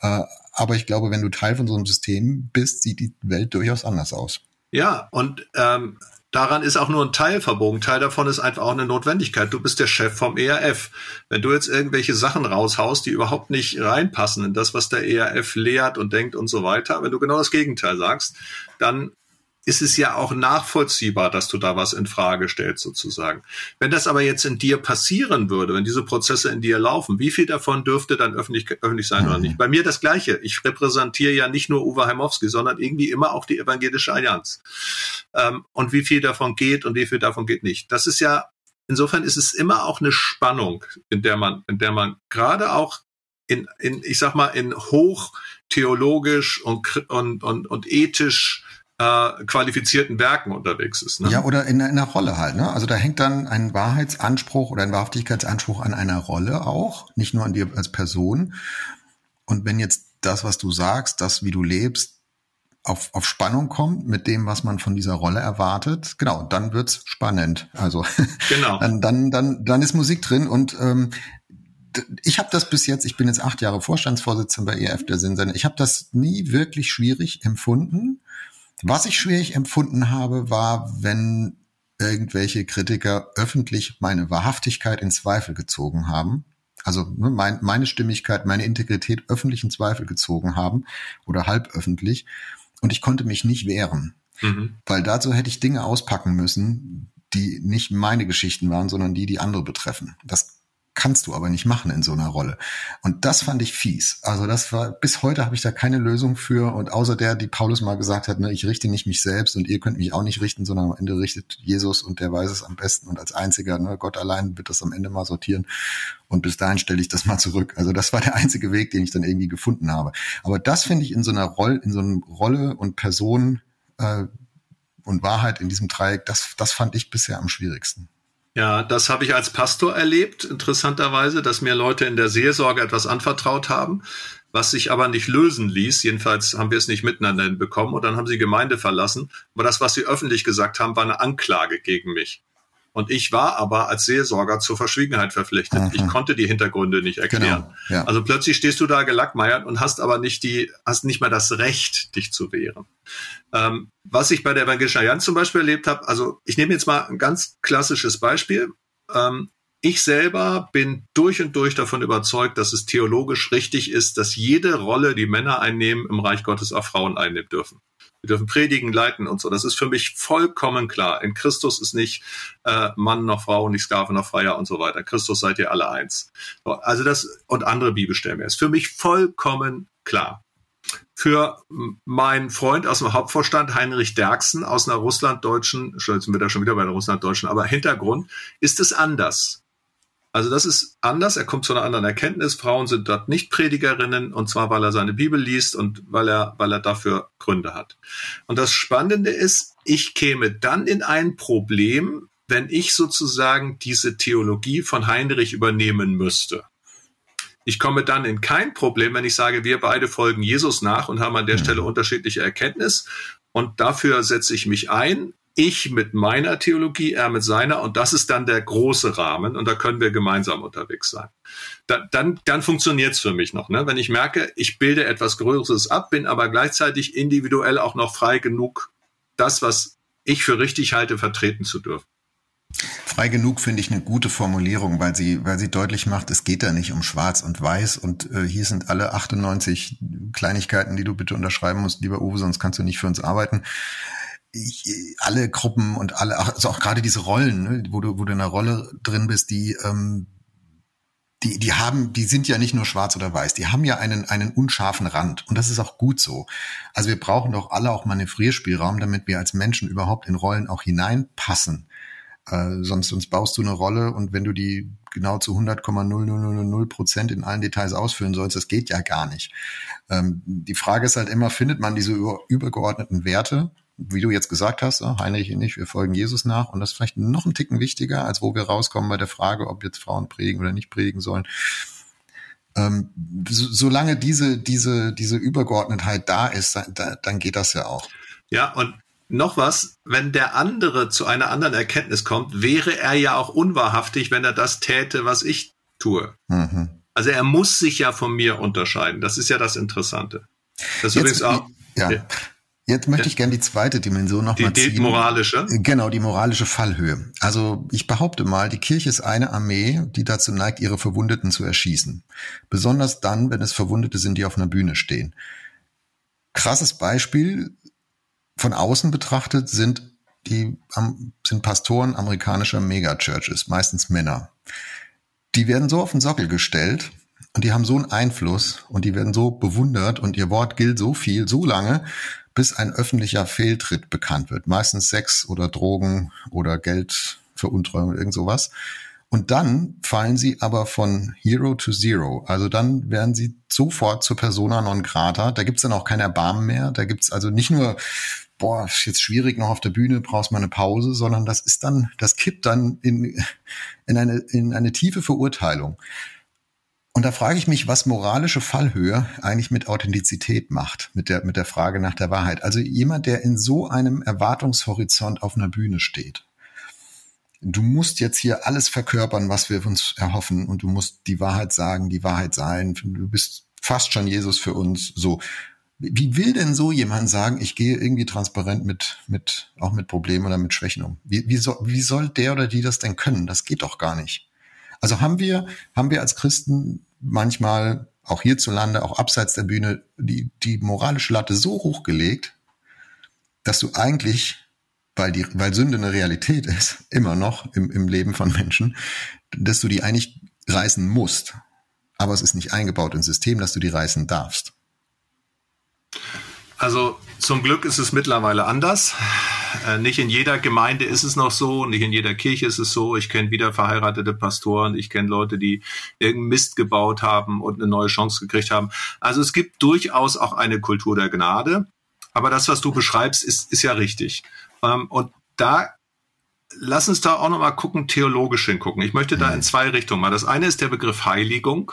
Äh, aber ich glaube, wenn du Teil von so einem System bist, sieht die Welt durchaus anders aus. Ja, und ähm, daran ist auch nur ein Teil verbogen. Teil davon ist einfach auch eine Notwendigkeit. Du bist der Chef vom ERF. Wenn du jetzt irgendwelche Sachen raushaust, die überhaupt nicht reinpassen in das, was der ERF lehrt und denkt und so weiter, wenn du genau das Gegenteil sagst, dann ist es ja auch nachvollziehbar, dass du da was in Frage stellst sozusagen. Wenn das aber jetzt in dir passieren würde, wenn diese Prozesse in dir laufen, wie viel davon dürfte dann öffentlich, öffentlich sein mhm. oder nicht? Bei mir das Gleiche. Ich repräsentiere ja nicht nur Uwe Heimowski, sondern irgendwie immer auch die evangelische Allianz. Ähm, und wie viel davon geht und wie viel davon geht nicht. Das ist ja, insofern ist es immer auch eine Spannung, in der man, in der man gerade auch in, in ich sag mal, in hoch theologisch und, und, und, und ethisch äh, qualifizierten Werken unterwegs ist. Ne? Ja, oder in, in einer Rolle halt. Ne? Also da hängt dann ein Wahrheitsanspruch oder ein Wahrhaftigkeitsanspruch an einer Rolle auch, nicht nur an dir als Person. Und wenn jetzt das, was du sagst, das, wie du lebst, auf, auf Spannung kommt mit dem, was man von dieser Rolle erwartet, genau, dann wird's spannend. Also genau. dann, dann, dann, dann ist Musik drin und ähm, ich habe das bis jetzt, ich bin jetzt acht Jahre Vorstandsvorsitzender bei EF der Sinnsender, ich habe das nie wirklich schwierig empfunden, was ich schwierig empfunden habe, war, wenn irgendwelche Kritiker öffentlich meine Wahrhaftigkeit in Zweifel gezogen haben. Also ne, mein, meine Stimmigkeit, meine Integrität öffentlich in Zweifel gezogen haben oder halb öffentlich. Und ich konnte mich nicht wehren. Mhm. Weil dazu hätte ich Dinge auspacken müssen, die nicht meine Geschichten waren, sondern die, die andere betreffen. Das kannst du aber nicht machen in so einer Rolle. Und das fand ich fies. Also das war, bis heute habe ich da keine Lösung für. Und außer der, die Paulus mal gesagt hat, ne, ich richte nicht mich selbst und ihr könnt mich auch nicht richten, sondern am Ende richtet Jesus und der weiß es am besten und als einziger, ne, Gott allein wird das am Ende mal sortieren. Und bis dahin stelle ich das mal zurück. Also das war der einzige Weg, den ich dann irgendwie gefunden habe. Aber das finde ich in so einer Rolle, in so einer Rolle und Person äh, und Wahrheit in diesem Dreieck, das, das fand ich bisher am schwierigsten. Ja, das habe ich als Pastor erlebt, interessanterweise, dass mir Leute in der Seelsorge etwas anvertraut haben, was sich aber nicht lösen ließ. Jedenfalls haben wir es nicht miteinander bekommen und dann haben sie Gemeinde verlassen. Aber das, was sie öffentlich gesagt haben, war eine Anklage gegen mich. Und ich war aber als Seelsorger zur Verschwiegenheit verpflichtet. Mhm. Ich konnte die Hintergründe nicht erklären. Genau, ja. Also plötzlich stehst du da gelackmeiert und hast aber nicht die, hast nicht mal das Recht, dich zu wehren. Ähm, was ich bei der Evangelischen Allianz zum Beispiel erlebt habe, also ich nehme jetzt mal ein ganz klassisches Beispiel. Ähm, ich selber bin durch und durch davon überzeugt, dass es theologisch richtig ist, dass jede Rolle, die Männer einnehmen, im Reich Gottes auch Frauen einnehmen dürfen. Wir dürfen predigen, leiten und so. Das ist für mich vollkommen klar. In Christus ist nicht äh, Mann noch Frau, nicht Sklave noch Freier und so weiter. Christus seid ihr alle eins. So, also das und andere Bibelstellen mehr. Ist für mich vollkommen klar. Für meinen Freund aus dem Hauptvorstand, Heinrich Derksen, aus einer russlanddeutschen, jetzt sind wir da schon wieder bei der russlanddeutschen, aber Hintergrund ist es anders. Also das ist anders. Er kommt zu einer anderen Erkenntnis. Frauen sind dort nicht Predigerinnen und zwar, weil er seine Bibel liest und weil er, weil er dafür Gründe hat. Und das Spannende ist, ich käme dann in ein Problem, wenn ich sozusagen diese Theologie von Heinrich übernehmen müsste. Ich komme dann in kein Problem, wenn ich sage, wir beide folgen Jesus nach und haben an der mhm. Stelle unterschiedliche Erkenntnis. Und dafür setze ich mich ein ich mit meiner Theologie, er mit seiner und das ist dann der große Rahmen und da können wir gemeinsam unterwegs sein. Da, dann dann funktioniert es für mich noch. Ne? Wenn ich merke, ich bilde etwas Größeres ab, bin aber gleichzeitig individuell auch noch frei genug, das, was ich für richtig halte, vertreten zu dürfen. Frei genug finde ich eine gute Formulierung, weil sie, weil sie deutlich macht, es geht da nicht um Schwarz und Weiß und äh, hier sind alle 98 Kleinigkeiten, die du bitte unterschreiben musst, lieber Uwe, sonst kannst du nicht für uns arbeiten ich, alle Gruppen und alle, also auch gerade diese Rollen, ne, wo du, wo du in einer Rolle drin bist, die, ähm, die, die haben, die sind ja nicht nur schwarz oder weiß, die haben ja einen, einen unscharfen Rand. Und das ist auch gut so. Also wir brauchen doch alle auch Manövrierspielraum, damit wir als Menschen überhaupt in Rollen auch hineinpassen. Äh, sonst, sonst baust du eine Rolle und wenn du die genau zu 100,0000 Prozent in allen Details ausführen sollst, das geht ja gar nicht. Ähm, die Frage ist halt immer, findet man diese über, übergeordneten Werte wie du jetzt gesagt hast, ne, Heinrich und ich, wir folgen Jesus nach und das ist vielleicht noch ein Ticken wichtiger, als wo wir rauskommen bei der Frage, ob jetzt Frauen predigen oder nicht predigen sollen. Ähm, so, solange diese, diese, diese Übergeordnetheit da ist, da, dann geht das ja auch. Ja, und noch was, wenn der andere zu einer anderen Erkenntnis kommt, wäre er ja auch unwahrhaftig, wenn er das täte, was ich tue. Mhm. Also er muss sich ja von mir unterscheiden. Das ist ja das Interessante. Das ist Jetzt, übrigens auch. Ja. Jetzt möchte ich gerne die zweite Dimension nochmal ziehen. Die moralische? Genau, die moralische Fallhöhe. Also ich behaupte mal, die Kirche ist eine Armee, die dazu neigt, ihre Verwundeten zu erschießen. Besonders dann, wenn es Verwundete sind, die auf einer Bühne stehen. Krasses Beispiel von außen betrachtet sind die sind Pastoren amerikanischer Megachurches, meistens Männer. Die werden so auf den Sockel gestellt und die haben so einen Einfluss und die werden so bewundert und ihr Wort gilt so viel, so lange, bis ein öffentlicher Fehltritt bekannt wird. Meistens Sex oder Drogen oder Geldveruntreuung oder irgend sowas. Und dann fallen sie aber von Hero to Zero. Also dann werden sie sofort zur Persona non grata. Da gibt's dann auch kein Erbarmen mehr. Da gibt's also nicht nur, boah, ist jetzt schwierig noch auf der Bühne, brauchst mal eine Pause, sondern das ist dann, das kippt dann in, in, eine, in eine tiefe Verurteilung. Und da frage ich mich, was moralische Fallhöhe eigentlich mit Authentizität macht, mit der, mit der Frage nach der Wahrheit. Also jemand, der in so einem Erwartungshorizont auf einer Bühne steht. Du musst jetzt hier alles verkörpern, was wir uns erhoffen und du musst die Wahrheit sagen, die Wahrheit sein. Du bist fast schon Jesus für uns. So. Wie will denn so jemand sagen, ich gehe irgendwie transparent mit, mit, auch mit Problemen oder mit Schwächen um? Wie, wie, soll, wie soll der oder die das denn können? Das geht doch gar nicht. Also haben wir, haben wir als Christen manchmal auch hierzulande, auch abseits der Bühne, die, die moralische Latte so hochgelegt, dass du eigentlich, weil die, weil Sünde eine Realität ist, immer noch im, im Leben von Menschen, dass du die eigentlich reißen musst. Aber es ist nicht eingebaut ins System, dass du die reißen darfst. Also zum Glück ist es mittlerweile anders. Äh, nicht in jeder Gemeinde ist es noch so, nicht in jeder Kirche ist es so. Ich kenne wieder verheiratete Pastoren, ich kenne Leute, die irgendeinen Mist gebaut haben und eine neue Chance gekriegt haben. Also es gibt durchaus auch eine Kultur der Gnade. Aber das, was du beschreibst, ist, ist ja richtig. Ähm, und da lass uns da auch nochmal gucken, theologisch hingucken. Ich möchte da in zwei Richtungen mal. Das eine ist der Begriff Heiligung,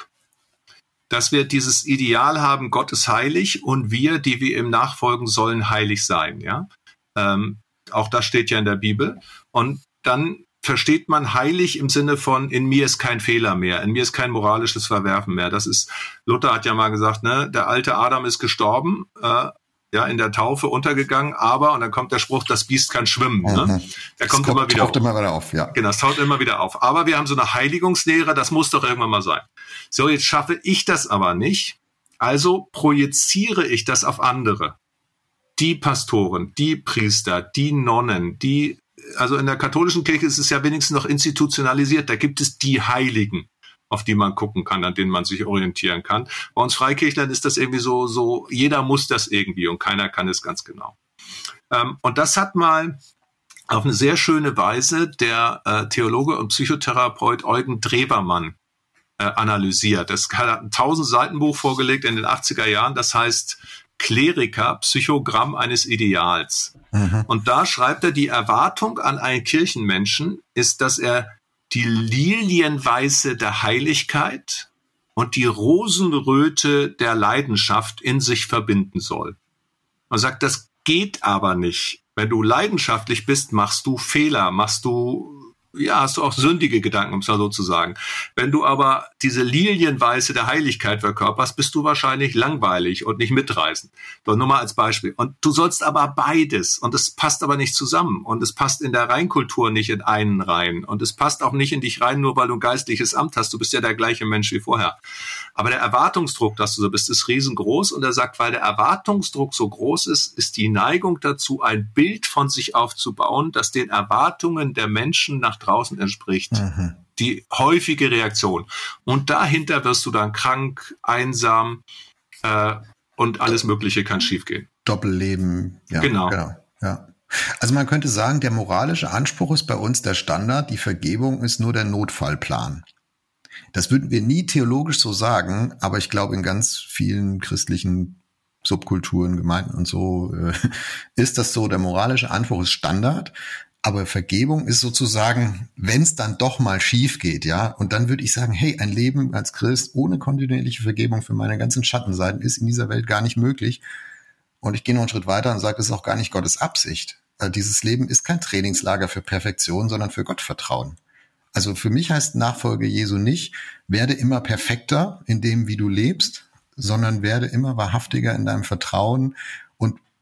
dass wir dieses Ideal haben, Gott ist heilig und wir, die wir ihm nachfolgen sollen, heilig sein. Ja, ähm, auch das steht ja in der Bibel. Und dann versteht man heilig im Sinne von in mir ist kein Fehler mehr, in mir ist kein moralisches Verwerfen mehr. Das ist Luther hat ja mal gesagt, ne, der alte Adam ist gestorben, äh, ja, in der Taufe untergegangen, aber, und dann kommt der Spruch, das Biest kann schwimmen. Ne? Mhm. Der kommt, kommt, immer wieder auf. immer wieder auf. Ja. Genau, es taucht immer wieder auf. Aber wir haben so eine Heiligungslehre, das muss doch irgendwann mal sein. So, jetzt schaffe ich das aber nicht. Also projiziere ich das auf andere. Die Pastoren, die Priester, die Nonnen, die, also in der katholischen Kirche ist es ja wenigstens noch institutionalisiert, da gibt es die Heiligen auf die man gucken kann, an denen man sich orientieren kann. Bei uns Freikirchlern ist das irgendwie so, so, jeder muss das irgendwie und keiner kann es ganz genau. Ähm, und das hat mal auf eine sehr schöne Weise der äh, Theologe und Psychotherapeut Eugen Drewermann äh, analysiert. Das hat ein 1000 Seiten Buch vorgelegt in den 80er Jahren, das heißt Kleriker, Psychogramm eines Ideals. Mhm. Und da schreibt er, die Erwartung an einen Kirchenmenschen ist, dass er die Lilienweiße der Heiligkeit und die Rosenröte der Leidenschaft in sich verbinden soll. Man sagt, das geht aber nicht. Wenn du leidenschaftlich bist, machst du Fehler, machst du ja, hast du auch sündige Gedanken, um es mal so zu sagen. Wenn du aber diese Lilienweiße der Heiligkeit verkörperst, bist du wahrscheinlich langweilig und nicht mitreißend. So, nur mal als Beispiel. Und du sollst aber beides. Und es passt aber nicht zusammen. Und es passt in der Reinkultur nicht in einen rein. Und es passt auch nicht in dich rein, nur weil du ein geistliches Amt hast. Du bist ja der gleiche Mensch wie vorher. Aber der Erwartungsdruck, dass du so bist, ist riesengroß. Und er sagt, weil der Erwartungsdruck so groß ist, ist die Neigung dazu, ein Bild von sich aufzubauen, das den Erwartungen der Menschen nach draußen entspricht. Mhm. Die häufige Reaktion. Und dahinter wirst du dann krank, einsam äh, und alles Mögliche kann schiefgehen. Doppelleben. Ja, genau. genau. Ja. Also man könnte sagen, der moralische Anspruch ist bei uns der Standard, die Vergebung ist nur der Notfallplan. Das würden wir nie theologisch so sagen, aber ich glaube, in ganz vielen christlichen Subkulturen, Gemeinden und so äh, ist das so. Der moralische Anspruch ist Standard. Aber Vergebung ist sozusagen, wenn es dann doch mal schief geht, ja, und dann würde ich sagen, hey, ein Leben als Christ ohne kontinuierliche Vergebung für meine ganzen Schattenseiten ist in dieser Welt gar nicht möglich. Und ich gehe noch einen Schritt weiter und sage, es ist auch gar nicht Gottes Absicht. Also dieses Leben ist kein Trainingslager für Perfektion, sondern für Gottvertrauen. Also für mich heißt Nachfolge Jesu nicht, werde immer perfekter in dem, wie du lebst, sondern werde immer wahrhaftiger in deinem Vertrauen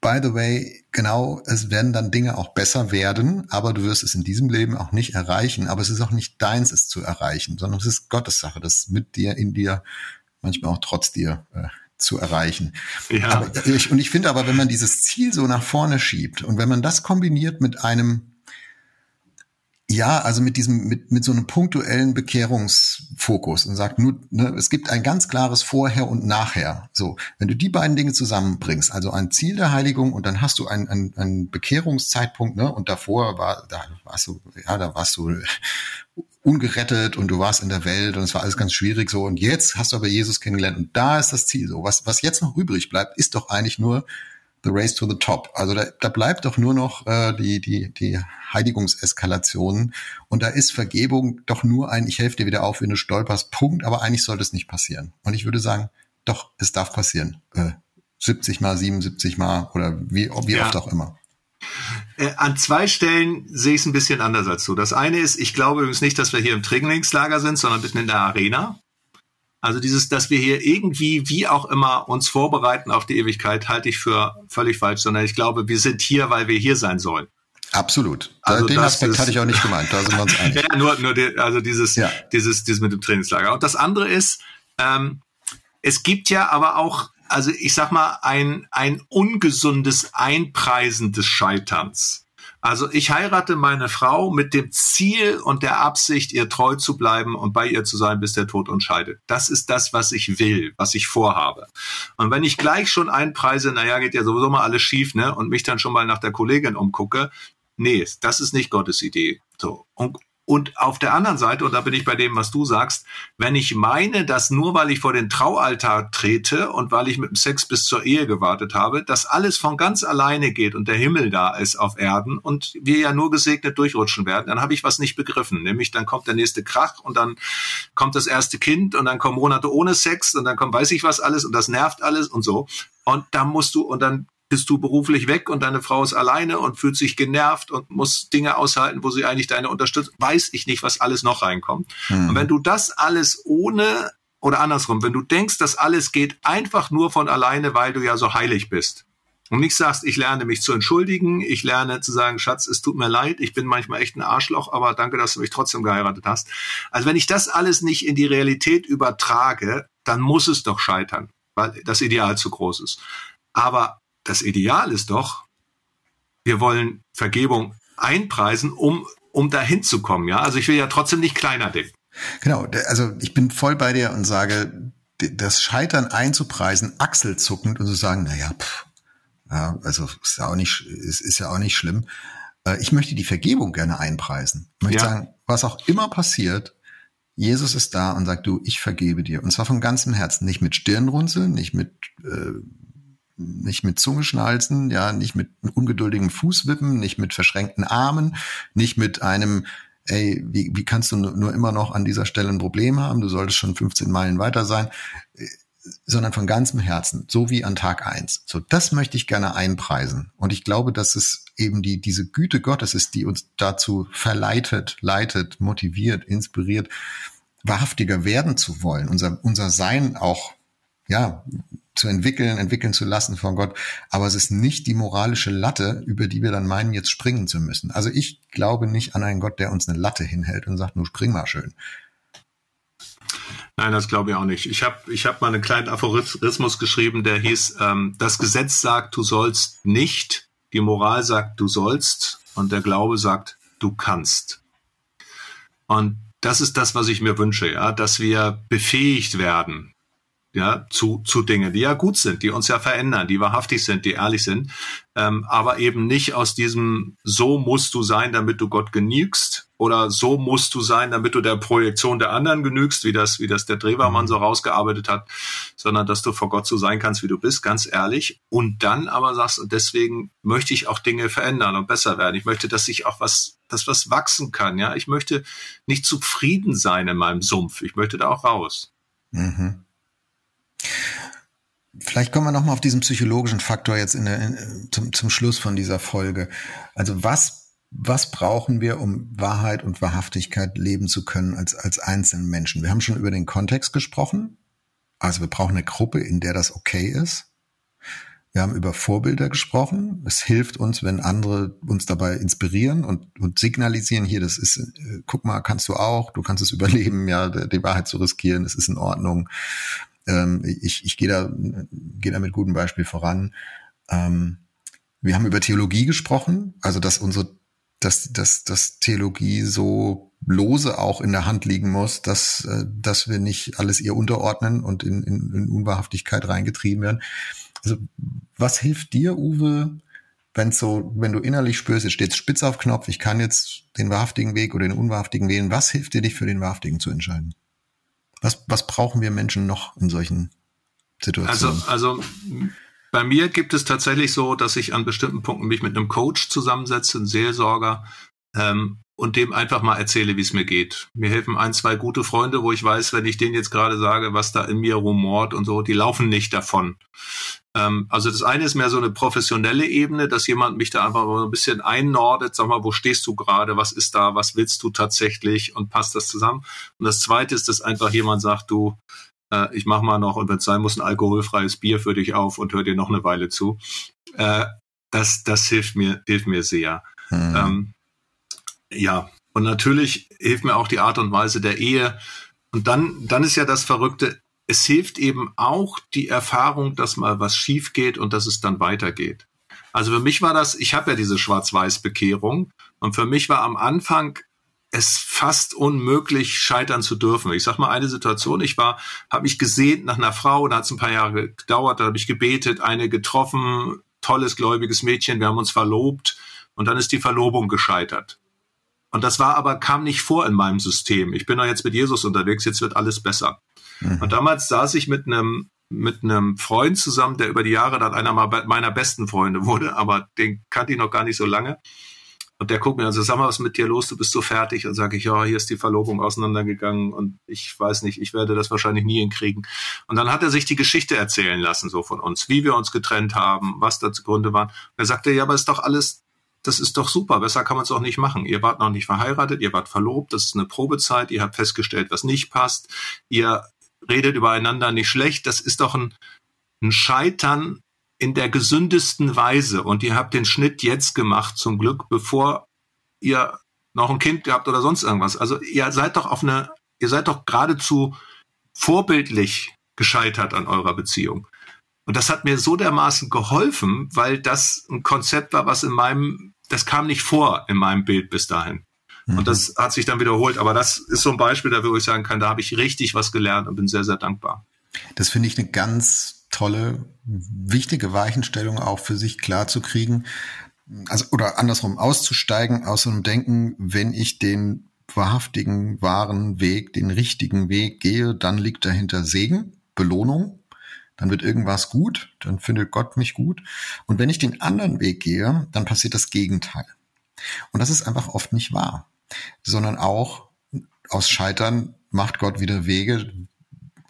by the way, genau, es werden dann Dinge auch besser werden, aber du wirst es in diesem Leben auch nicht erreichen. Aber es ist auch nicht deins, es zu erreichen, sondern es ist Gottes Sache, das mit dir, in dir, manchmal auch trotz dir äh, zu erreichen. Ja. Ich, und ich finde aber, wenn man dieses Ziel so nach vorne schiebt und wenn man das kombiniert mit einem ja, also mit diesem, mit, mit so einem punktuellen Bekehrungsfokus und sagt nur, ne, es gibt ein ganz klares Vorher und Nachher. So, wenn du die beiden Dinge zusammenbringst, also ein Ziel der Heiligung und dann hast du einen, einen, einen Bekehrungszeitpunkt, ne, und davor war, da warst du, ja, da warst du ungerettet und du warst in der Welt und es war alles ganz schwierig so und jetzt hast du aber Jesus kennengelernt und da ist das Ziel so. Was, was jetzt noch übrig bleibt, ist doch eigentlich nur The Race to the Top. Also da, da bleibt doch nur noch äh, die, die, die Heiligungseskalation. Und da ist Vergebung doch nur ein, ich helfe dir wieder auf, wenn du stolperst, Punkt. Aber eigentlich sollte es nicht passieren. Und ich würde sagen, doch, es darf passieren. Äh, 70 mal, 77 mal oder wie, wie ja. oft auch immer. Äh, an zwei Stellen sehe ich es ein bisschen anders als du. Das eine ist, ich glaube übrigens nicht, dass wir hier im Trainingslager sind, sondern mitten in der Arena. Also dieses, dass wir hier irgendwie, wie auch immer, uns vorbereiten auf die Ewigkeit, halte ich für völlig falsch, sondern ich glaube, wir sind hier, weil wir hier sein sollen. Absolut. Also Den Aspekt ist, hatte ich auch nicht gemeint, da sind wir uns einig. ja, nur, nur die, also dieses, ja. dieses, dieses mit dem Trainingslager. Und das andere ist, ähm, es gibt ja aber auch, also ich sag mal, ein, ein ungesundes Einpreisen des Scheiterns. Also ich heirate meine Frau mit dem Ziel und der Absicht, ihr treu zu bleiben und bei ihr zu sein, bis der Tod uns scheidet. Das ist das, was ich will, was ich vorhabe. Und wenn ich gleich schon einpreise, naja, geht ja sowieso mal alles schief, ne, und mich dann schon mal nach der Kollegin umgucke, nee, das ist nicht Gottes Idee. So. Und Und auf der anderen Seite, und da bin ich bei dem, was du sagst, wenn ich meine, dass nur weil ich vor den Traualtar trete und weil ich mit dem Sex bis zur Ehe gewartet habe, dass alles von ganz alleine geht und der Himmel da ist auf Erden und wir ja nur gesegnet durchrutschen werden, dann habe ich was nicht begriffen. Nämlich dann kommt der nächste Krach und dann kommt das erste Kind und dann kommen Monate ohne Sex und dann kommt weiß ich was alles und das nervt alles und so. Und da musst du, und dann bist du beruflich weg und deine Frau ist alleine und fühlt sich genervt und muss Dinge aushalten, wo sie eigentlich deine Unterstützung, weiß ich nicht, was alles noch reinkommt. Mhm. Und wenn du das alles ohne oder andersrum, wenn du denkst, dass alles geht einfach nur von alleine, weil du ja so heilig bist, und nicht sagst, ich lerne mich zu entschuldigen, ich lerne zu sagen, Schatz, es tut mir leid, ich bin manchmal echt ein Arschloch, aber danke, dass du mich trotzdem geheiratet hast. Also wenn ich das alles nicht in die Realität übertrage, dann muss es doch scheitern, weil das Ideal zu groß ist. Aber das Ideal ist doch, wir wollen Vergebung einpreisen, um, um dahin zu kommen. Ja, also ich will ja trotzdem nicht kleiner denken. Genau. Also ich bin voll bei dir und sage, das Scheitern einzupreisen, achselzuckend und zu sagen, na ja, pff, ja, also ist ja auch nicht, ist, ist ja auch nicht schlimm. Äh, ich möchte die Vergebung gerne einpreisen. Ich möchte ja. sagen, was auch immer passiert, Jesus ist da und sagt, du, ich vergebe dir. Und zwar von ganzem Herzen, nicht mit Stirnrunzeln, nicht mit äh, nicht mit Zungeschnalzen, ja, nicht mit ungeduldigem Fußwippen, nicht mit verschränkten Armen, nicht mit einem, ey, wie, wie kannst du nur immer noch an dieser Stelle ein Problem haben? Du solltest schon 15 Meilen weiter sein, äh, sondern von ganzem Herzen, so wie an Tag eins. So, das möchte ich gerne einpreisen. Und ich glaube, dass es eben die, diese Güte Gottes ist, die uns dazu verleitet, leitet, motiviert, inspiriert, wahrhaftiger werden zu wollen, unser, unser Sein auch, ja, zu entwickeln, entwickeln zu lassen von Gott. Aber es ist nicht die moralische Latte, über die wir dann meinen, jetzt springen zu müssen. Also ich glaube nicht an einen Gott, der uns eine Latte hinhält und sagt, nur spring mal schön. Nein, das glaube ich auch nicht. Ich habe ich hab mal einen kleinen Aphorismus geschrieben, der hieß, ähm, das Gesetz sagt, du sollst nicht, die Moral sagt, du sollst und der Glaube sagt, du kannst. Und das ist das, was ich mir wünsche, ja, dass wir befähigt werden, ja, zu, zu Dingen, die ja gut sind, die uns ja verändern, die wahrhaftig sind, die ehrlich sind, ähm, aber eben nicht aus diesem so musst du sein, damit du Gott genügst oder so musst du sein, damit du der Projektion der anderen genügst, wie das, wie das der Drewermann mhm. so rausgearbeitet hat, sondern dass du vor Gott so sein kannst, wie du bist, ganz ehrlich. Und dann aber sagst, und deswegen möchte ich auch Dinge verändern und besser werden. Ich möchte, dass sich auch was, dass was wachsen kann, ja. Ich möchte nicht zufrieden sein in meinem Sumpf. Ich möchte da auch raus. Mhm. Vielleicht kommen wir nochmal auf diesen psychologischen Faktor jetzt in der, in, zum, zum Schluss von dieser Folge. Also was, was brauchen wir, um Wahrheit und Wahrhaftigkeit leben zu können als, als einzelnen Menschen? Wir haben schon über den Kontext gesprochen. Also wir brauchen eine Gruppe, in der das okay ist. Wir haben über Vorbilder gesprochen. Es hilft uns, wenn andere uns dabei inspirieren und, und signalisieren, hier, das ist, äh, guck mal, kannst du auch, du kannst es überleben, ja, die Wahrheit zu riskieren, es ist in Ordnung. Ähm, ich ich gehe da, geh da mit gutem Beispiel voran. Ähm, wir haben über Theologie gesprochen, also dass unsere, dass, dass, dass Theologie so lose auch in der Hand liegen muss, dass, äh, dass wir nicht alles ihr unterordnen und in, in, in Unwahrhaftigkeit reingetrieben werden. Also was hilft dir, Uwe, wenn so, wenn du innerlich spürst, jetzt steht spitz auf Knopf, ich kann jetzt den wahrhaftigen Weg oder den unwahrhaftigen wählen, was hilft dir, dich für den wahrhaftigen zu entscheiden? Was, was brauchen wir Menschen noch in solchen Situationen? Also, also bei mir gibt es tatsächlich so, dass ich an bestimmten Punkten mich mit einem Coach zusammensetze, einem Seelsorger, ähm, und dem einfach mal erzähle, wie es mir geht. Mir helfen ein, zwei gute Freunde, wo ich weiß, wenn ich denen jetzt gerade sage, was da in mir rumort und so, die laufen nicht davon. Ähm, also das eine ist mehr so eine professionelle Ebene, dass jemand mich da einfach mal ein bisschen einnordet, sag mal, wo stehst du gerade, was ist da, was willst du tatsächlich und passt das zusammen. Und das zweite ist, dass einfach jemand sagt, du, äh, ich mach mal noch und wenn es sein muss, ein alkoholfreies Bier für dich auf und hör dir noch eine Weile zu. Äh, das, das hilft mir, hilft mir sehr. Hm. Ähm, ja, und natürlich hilft mir auch die Art und Weise der Ehe. Und dann, dann ist ja das Verrückte, es hilft eben auch die Erfahrung, dass mal was schief geht und dass es dann weitergeht. Also für mich war das, ich habe ja diese Schwarz-Weiß-Bekehrung und für mich war am Anfang es fast unmöglich, scheitern zu dürfen. Ich sag mal eine Situation, ich war, habe mich gesehnt nach einer Frau, da hat es ein paar Jahre gedauert, da habe ich gebetet, eine getroffen, tolles, gläubiges Mädchen, wir haben uns verlobt und dann ist die Verlobung gescheitert. Und das war aber, kam nicht vor in meinem System. Ich bin doch jetzt mit Jesus unterwegs, jetzt wird alles besser. Mhm. Und damals saß ich mit einem mit einem Freund zusammen, der über die Jahre dann einer meiner besten Freunde wurde, aber den kannte ich noch gar nicht so lange. Und der guckt mir also, sag mal, was ist mit dir los? Du bist so fertig. Und sage ich, ja, hier ist die Verlobung auseinandergegangen und ich weiß nicht, ich werde das wahrscheinlich nie hinkriegen. Und dann hat er sich die Geschichte erzählen lassen, so von uns, wie wir uns getrennt haben, was da zugrunde waren. Und er sagte, ja, aber ist doch alles, das ist doch super, besser kann man es auch nicht machen. Ihr wart noch nicht verheiratet, ihr wart verlobt, das ist eine Probezeit, ihr habt festgestellt, was nicht passt, ihr redet übereinander nicht schlecht, das ist doch ein, ein Scheitern in der gesündesten Weise. Und ihr habt den Schnitt jetzt gemacht, zum Glück, bevor ihr noch ein Kind gehabt oder sonst irgendwas. Also ihr seid doch auf eine, ihr seid doch geradezu vorbildlich gescheitert an eurer Beziehung. Und das hat mir so dermaßen geholfen, weil das ein Konzept war, was in meinem, das kam nicht vor in meinem Bild bis dahin. Mhm. Und das hat sich dann wiederholt. Aber das ist so ein Beispiel dafür, wo ich sagen kann, da habe ich richtig was gelernt und bin sehr, sehr dankbar. Das finde ich eine ganz tolle, wichtige Weichenstellung auch für sich klar zu kriegen. Also, oder andersrum auszusteigen aus so einem Denken, wenn ich den wahrhaftigen, wahren Weg, den richtigen Weg gehe, dann liegt dahinter Segen, Belohnung, dann wird irgendwas gut, dann findet Gott mich gut. Und wenn ich den anderen Weg gehe, dann passiert das Gegenteil. Und das ist einfach oft nicht wahr, sondern auch aus Scheitern macht Gott wieder Wege,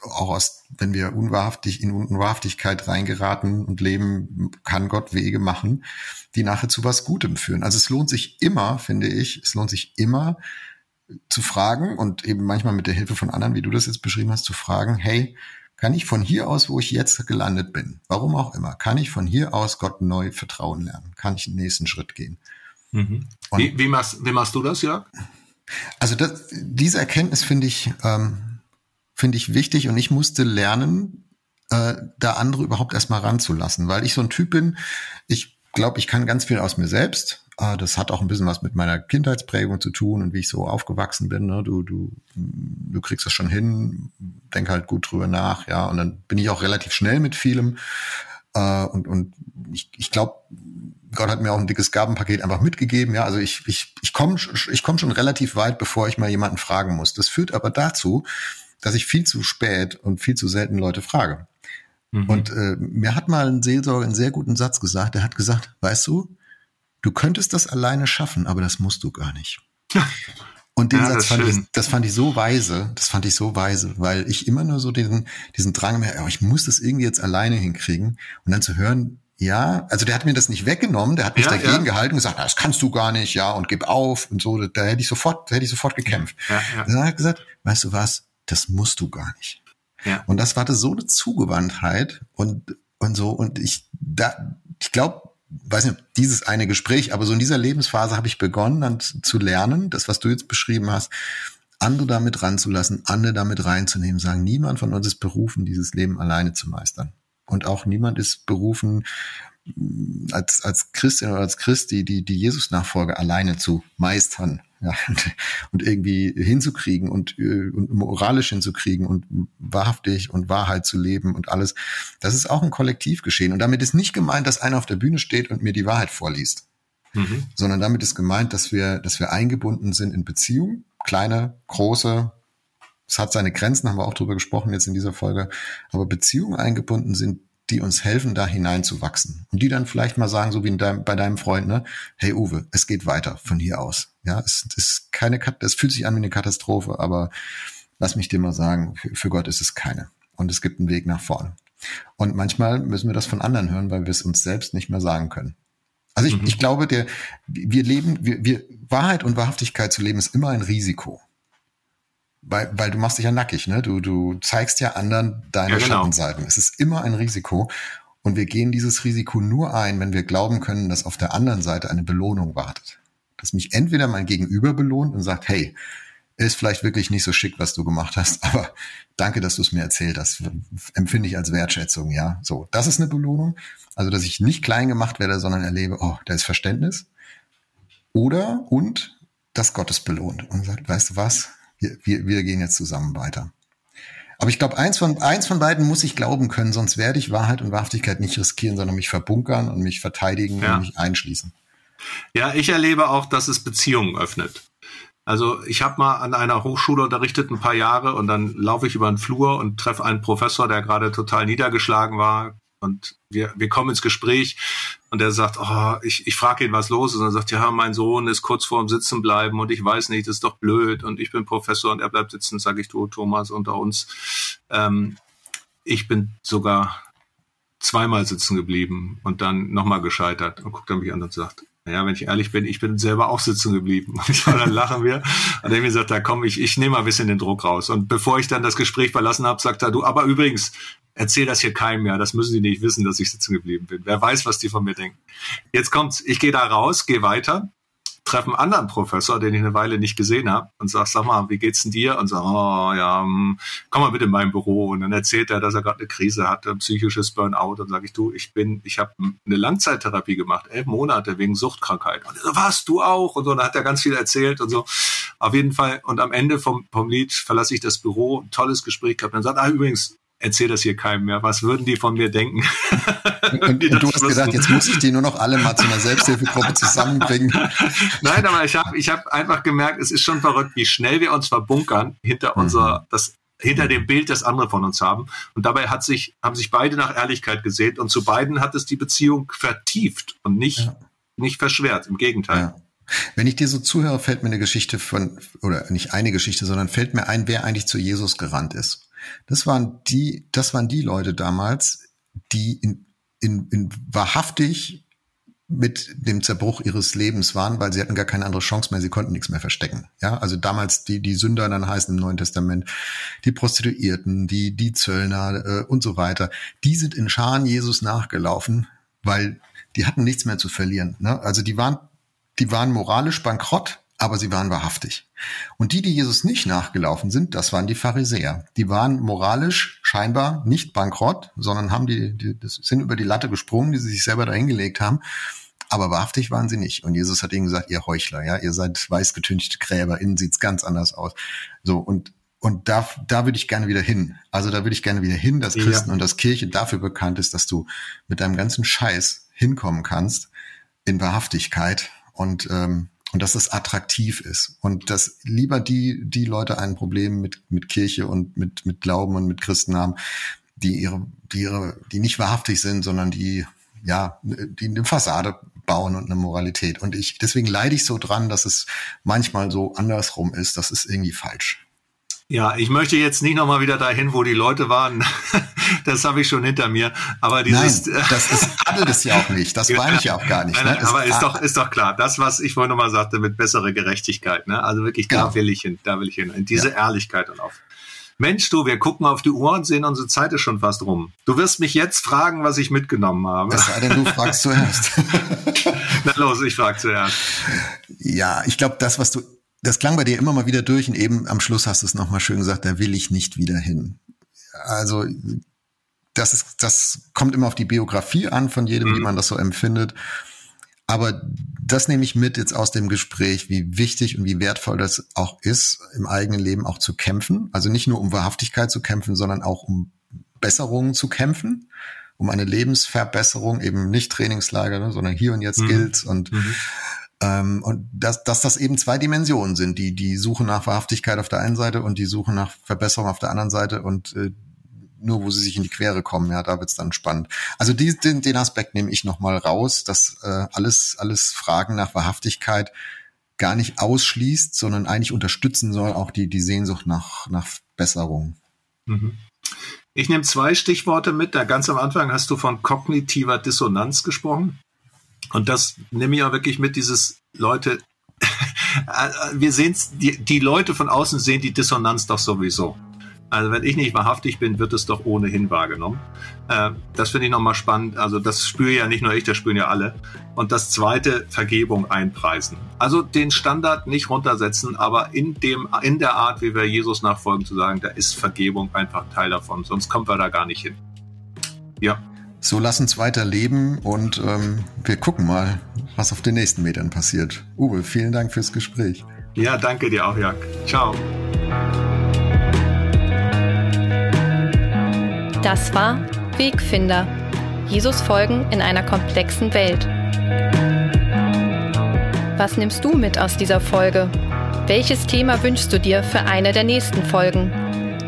auch aus, wenn wir unwahrhaftig in Unwahrhaftigkeit reingeraten und leben, kann Gott Wege machen, die nachher zu was Gutem führen. Also es lohnt sich immer, finde ich, es lohnt sich immer zu fragen und eben manchmal mit der Hilfe von anderen, wie du das jetzt beschrieben hast, zu fragen, hey, kann ich von hier aus, wo ich jetzt gelandet bin, warum auch immer, kann ich von hier aus Gott neu vertrauen lernen? Kann ich den nächsten Schritt gehen? Mhm. Wie, wie, machst, wie machst du das, Jörg? Also das, diese Erkenntnis finde ich, ähm, finde ich wichtig und ich musste lernen, äh, da andere überhaupt erstmal ranzulassen, weil ich so ein Typ bin, ich glaube, ich kann ganz viel aus mir selbst. Äh, das hat auch ein bisschen was mit meiner Kindheitsprägung zu tun und wie ich so aufgewachsen bin. Ne? Du, du, du kriegst das schon hin, denk halt gut drüber nach, ja. Und dann bin ich auch relativ schnell mit vielem. Äh, und, und ich, ich glaube, Gott hat mir auch ein dickes Gabenpaket einfach mitgegeben. Ja, also ich, ich, ich komme ich komm schon relativ weit, bevor ich mal jemanden fragen muss. Das führt aber dazu, dass ich viel zu spät und viel zu selten Leute frage. Mhm. Und äh, mir hat mal ein Seelsorger einen sehr guten Satz gesagt. Der hat gesagt, weißt du, du könntest das alleine schaffen, aber das musst du gar nicht. Und den ja, Satz fand ich, das fand ich so weise, das fand ich so weise, weil ich immer nur so diesen, diesen Drang mehr, oh, ich muss das irgendwie jetzt alleine hinkriegen und dann zu hören, ja, also der hat mir das nicht weggenommen, der hat mich ja, dagegen ja. gehalten und gesagt, na, das kannst du gar nicht, ja, und gib auf und so, da hätte ich sofort, da hätte ich sofort gekämpft. Ja, ja. Dann hat er gesagt, weißt du was, das musst du gar nicht. Ja. Und das war so eine Zugewandtheit und, und so, und ich, da, ich glaube, weiß nicht, dieses eine Gespräch, aber so in dieser Lebensphase habe ich begonnen, dann zu lernen, das, was du jetzt beschrieben hast, andere damit ranzulassen, andere damit reinzunehmen, sagen, niemand von uns ist berufen, dieses Leben alleine zu meistern. Und auch niemand ist berufen, als, als Christin oder als Christ die, die, die Jesus-Nachfolge alleine zu meistern ja, und, und irgendwie hinzukriegen und, äh, und moralisch hinzukriegen und wahrhaftig und Wahrheit zu leben und alles. Das ist auch ein Kollektivgeschehen. Und damit ist nicht gemeint, dass einer auf der Bühne steht und mir die Wahrheit vorliest. Mhm. Sondern damit ist gemeint, dass wir, dass wir eingebunden sind in Beziehungen, kleine, große, es hat seine Grenzen, haben wir auch drüber gesprochen jetzt in dieser Folge, aber Beziehungen eingebunden sind, die uns helfen, da hineinzuwachsen. Und die dann vielleicht mal sagen, so wie deinem, bei deinem Freund, ne, hey Uwe, es geht weiter von hier aus. Ja, es ist keine, es fühlt sich an wie eine Katastrophe, aber lass mich dir mal sagen, für, Gott ist es keine. Und es gibt einen Weg nach vorne. Und manchmal müssen wir das von anderen hören, weil wir es uns selbst nicht mehr sagen können. Also ich, mhm. ich glaube, der, wir leben, wir, wir, Wahrheit und Wahrhaftigkeit zu leben ist immer ein Risiko weil, weil du machst dich ja nackig, ne? Du, du zeigst ja anderen deine ja, genau. Schattenseiten. Es ist immer ein Risiko. Und wir gehen dieses Risiko nur ein, wenn wir glauben können, dass auf der anderen Seite eine Belohnung wartet. Dass mich entweder mein Gegenüber belohnt und sagt, hey, ist vielleicht wirklich nicht so schick, was du gemacht hast, aber danke, dass du es mir erzählt hast. Empfinde ich als Wertschätzung, ja. So, das ist eine Belohnung. Also, dass ich nicht klein gemacht werde, sondern erlebe, oh, da ist Verständnis. Oder, und, dass Gott es belohnt und sagt, weißt du was? Wir, wir, wir gehen jetzt zusammen weiter. Aber ich glaube, eins von, eins von beiden muss ich glauben können, sonst werde ich Wahrheit und Wahrhaftigkeit nicht riskieren, sondern mich verbunkern und mich verteidigen ja. und mich einschließen. Ja, ich erlebe auch, dass es Beziehungen öffnet. Also ich habe mal an einer Hochschule unterrichtet ein paar Jahre und dann laufe ich über den Flur und treffe einen Professor, der gerade total niedergeschlagen war. Und wir, wir kommen ins Gespräch und er sagt, oh, ich, ich frage ihn, was los ist. Und er sagt, ja, mein Sohn ist kurz vorm Sitzen bleiben und ich weiß nicht, das ist doch blöd. Und ich bin Professor und er bleibt sitzen, sage ich, du, Thomas, unter uns. Ähm, ich bin sogar zweimal sitzen geblieben und dann nochmal gescheitert und guckt er mich an und sagt, naja, wenn ich ehrlich bin, ich bin selber auch sitzen geblieben. Und dann lachen wir. Und mir gesagt, da komm, ich, ich nehme mal ein bisschen den Druck raus. Und bevor ich dann das Gespräch verlassen habe, sagt er, du, aber übrigens, erzähl das hier keinem mehr. Das müssen die nicht wissen, dass ich sitzen geblieben bin. Wer weiß, was die von mir denken. Jetzt kommt's. Ich gehe da raus, gehe weiter treffe einen anderen Professor, den ich eine Weile nicht gesehen habe und sag, sag mal, wie geht's denn dir? Und sag, oh ja, hm, komm mal bitte in mein Büro. Und dann erzählt er, dass er gerade eine Krise hatte, ein psychisches Burnout. Und sage ich, du, ich bin, ich habe eine Langzeittherapie gemacht, elf Monate wegen Suchtkrankheit. Und so, was, du auch? Und so, dann hat er ganz viel erzählt und so. Auf jeden Fall. Und am Ende vom, vom Lied verlasse ich das Büro, ein tolles Gespräch gehabt. Und dann sagt, ah, übrigens, erzähl das hier keinem mehr. Was würden die von mir denken? Und, und du hast gedacht, jetzt muss ich die nur noch alle mal zu einer Selbsthilfegruppe zusammenbringen. Nein, aber ich habe ich hab einfach gemerkt, es ist schon verrückt, wie schnell wir uns verbunkern hinter mhm. unser, das, hinter dem Bild, das andere von uns haben. Und dabei hat sich, haben sich beide nach Ehrlichkeit gesehnt und zu beiden hat es die Beziehung vertieft und nicht, ja. nicht verschwert. Im Gegenteil. Ja. Wenn ich dir so zuhöre, fällt mir eine Geschichte von, oder nicht eine Geschichte, sondern fällt mir ein, wer eigentlich zu Jesus gerannt ist. Das waren die, das waren die Leute damals, die in, in, in wahrhaftig mit dem Zerbruch ihres Lebens waren, weil sie hatten gar keine andere Chance mehr, sie konnten nichts mehr verstecken. Ja, also damals die, die Sünder dann heißen im Neuen Testament, die Prostituierten, die, die Zöllner äh, und so weiter, die sind in Scharen Jesus nachgelaufen, weil die hatten nichts mehr zu verlieren. Ne? Also die waren, die waren moralisch bankrott, aber sie waren wahrhaftig. Und die, die Jesus nicht nachgelaufen sind, das waren die Pharisäer. Die waren moralisch scheinbar nicht bankrott, sondern haben die, die das sind über die Latte gesprungen, die sie sich selber dahingelegt haben. Aber wahrhaftig waren sie nicht. Und Jesus hat ihnen gesagt, ihr Heuchler, ja, ihr seid weißgetünchte Gräber, innen sieht's ganz anders aus. So, und, und da, da würde ich gerne wieder hin. Also da würde ich gerne wieder hin, dass Christen ja. und dass Kirche dafür bekannt ist, dass du mit deinem ganzen Scheiß hinkommen kannst in Wahrhaftigkeit und ähm, und dass es attraktiv ist. Und dass lieber die die Leute ein Problem mit mit Kirche und mit mit Glauben und mit Christen haben, die ihre die ihre die nicht wahrhaftig sind, sondern die ja die eine Fassade bauen und eine Moralität. Und ich deswegen leide ich so dran, dass es manchmal so andersrum ist, das ist irgendwie falsch. Ja, ich möchte jetzt nicht nochmal wieder dahin, wo die Leute waren. das habe ich schon hinter mir. Aber dieses. Nein, das ist, adelt es ja auch nicht. Das meine ich ja auch gar nicht. Nein, ne? aber ist doch, ist doch klar. Das, was ich vorhin nochmal sagte, mit bessere Gerechtigkeit, ne? Also wirklich, genau. da will ich hin, da will ich hin. In diese ja. Ehrlichkeit und auf. Mensch, du, wir gucken auf die Uhr und sehen, unsere Zeit ist schon fast rum. Du wirst mich jetzt fragen, was ich mitgenommen habe. Es sei denn, du fragst zuerst. Na los, ich frage zuerst. Ja, ich glaube, das, was du das klang bei dir immer mal wieder durch und eben am Schluss hast du es nochmal schön gesagt, da will ich nicht wieder hin. Also das ist, das kommt immer auf die Biografie an von jedem, mhm. wie man das so empfindet. Aber das nehme ich mit jetzt aus dem Gespräch, wie wichtig und wie wertvoll das auch ist, im eigenen Leben auch zu kämpfen. Also nicht nur um Wahrhaftigkeit zu kämpfen, sondern auch um Besserungen zu kämpfen, um eine Lebensverbesserung, eben nicht Trainingslager, ne, sondern hier und jetzt mhm. gilt und mhm. Ähm, und dass, dass das eben zwei Dimensionen sind, die, die Suche nach Wahrhaftigkeit auf der einen Seite und die Suche nach Verbesserung auf der anderen Seite und äh, nur wo sie sich in die Quere kommen, ja, da wird's dann spannend. Also die, den, den Aspekt nehme ich nochmal raus, dass äh, alles, alles Fragen nach Wahrhaftigkeit gar nicht ausschließt, sondern eigentlich unterstützen soll, auch die, die Sehnsucht nach, nach Besserung. Mhm. Ich nehme zwei Stichworte mit. Da ganz am Anfang hast du von kognitiver Dissonanz gesprochen. Und das nehme ich auch wirklich mit, dieses Leute, wir sehen die, die Leute von außen sehen die Dissonanz doch sowieso. Also wenn ich nicht wahrhaftig bin, wird es doch ohnehin wahrgenommen. Äh, das finde ich nochmal spannend. Also das spüre ja nicht nur ich, das spüren ja alle. Und das zweite, Vergebung einpreisen. Also den Standard nicht runtersetzen, aber in dem, in der Art, wie wir Jesus nachfolgen, zu sagen, da ist Vergebung einfach Teil davon. Sonst kommen wir da gar nicht hin. Ja. So lass uns weiter leben und ähm, wir gucken mal, was auf den nächsten Metern passiert. Uwe, vielen Dank fürs Gespräch. Ja, danke dir auch, Jörg. Ciao. Das war Wegfinder. Jesus folgen in einer komplexen Welt. Was nimmst du mit aus dieser Folge? Welches Thema wünschst du dir für eine der nächsten Folgen?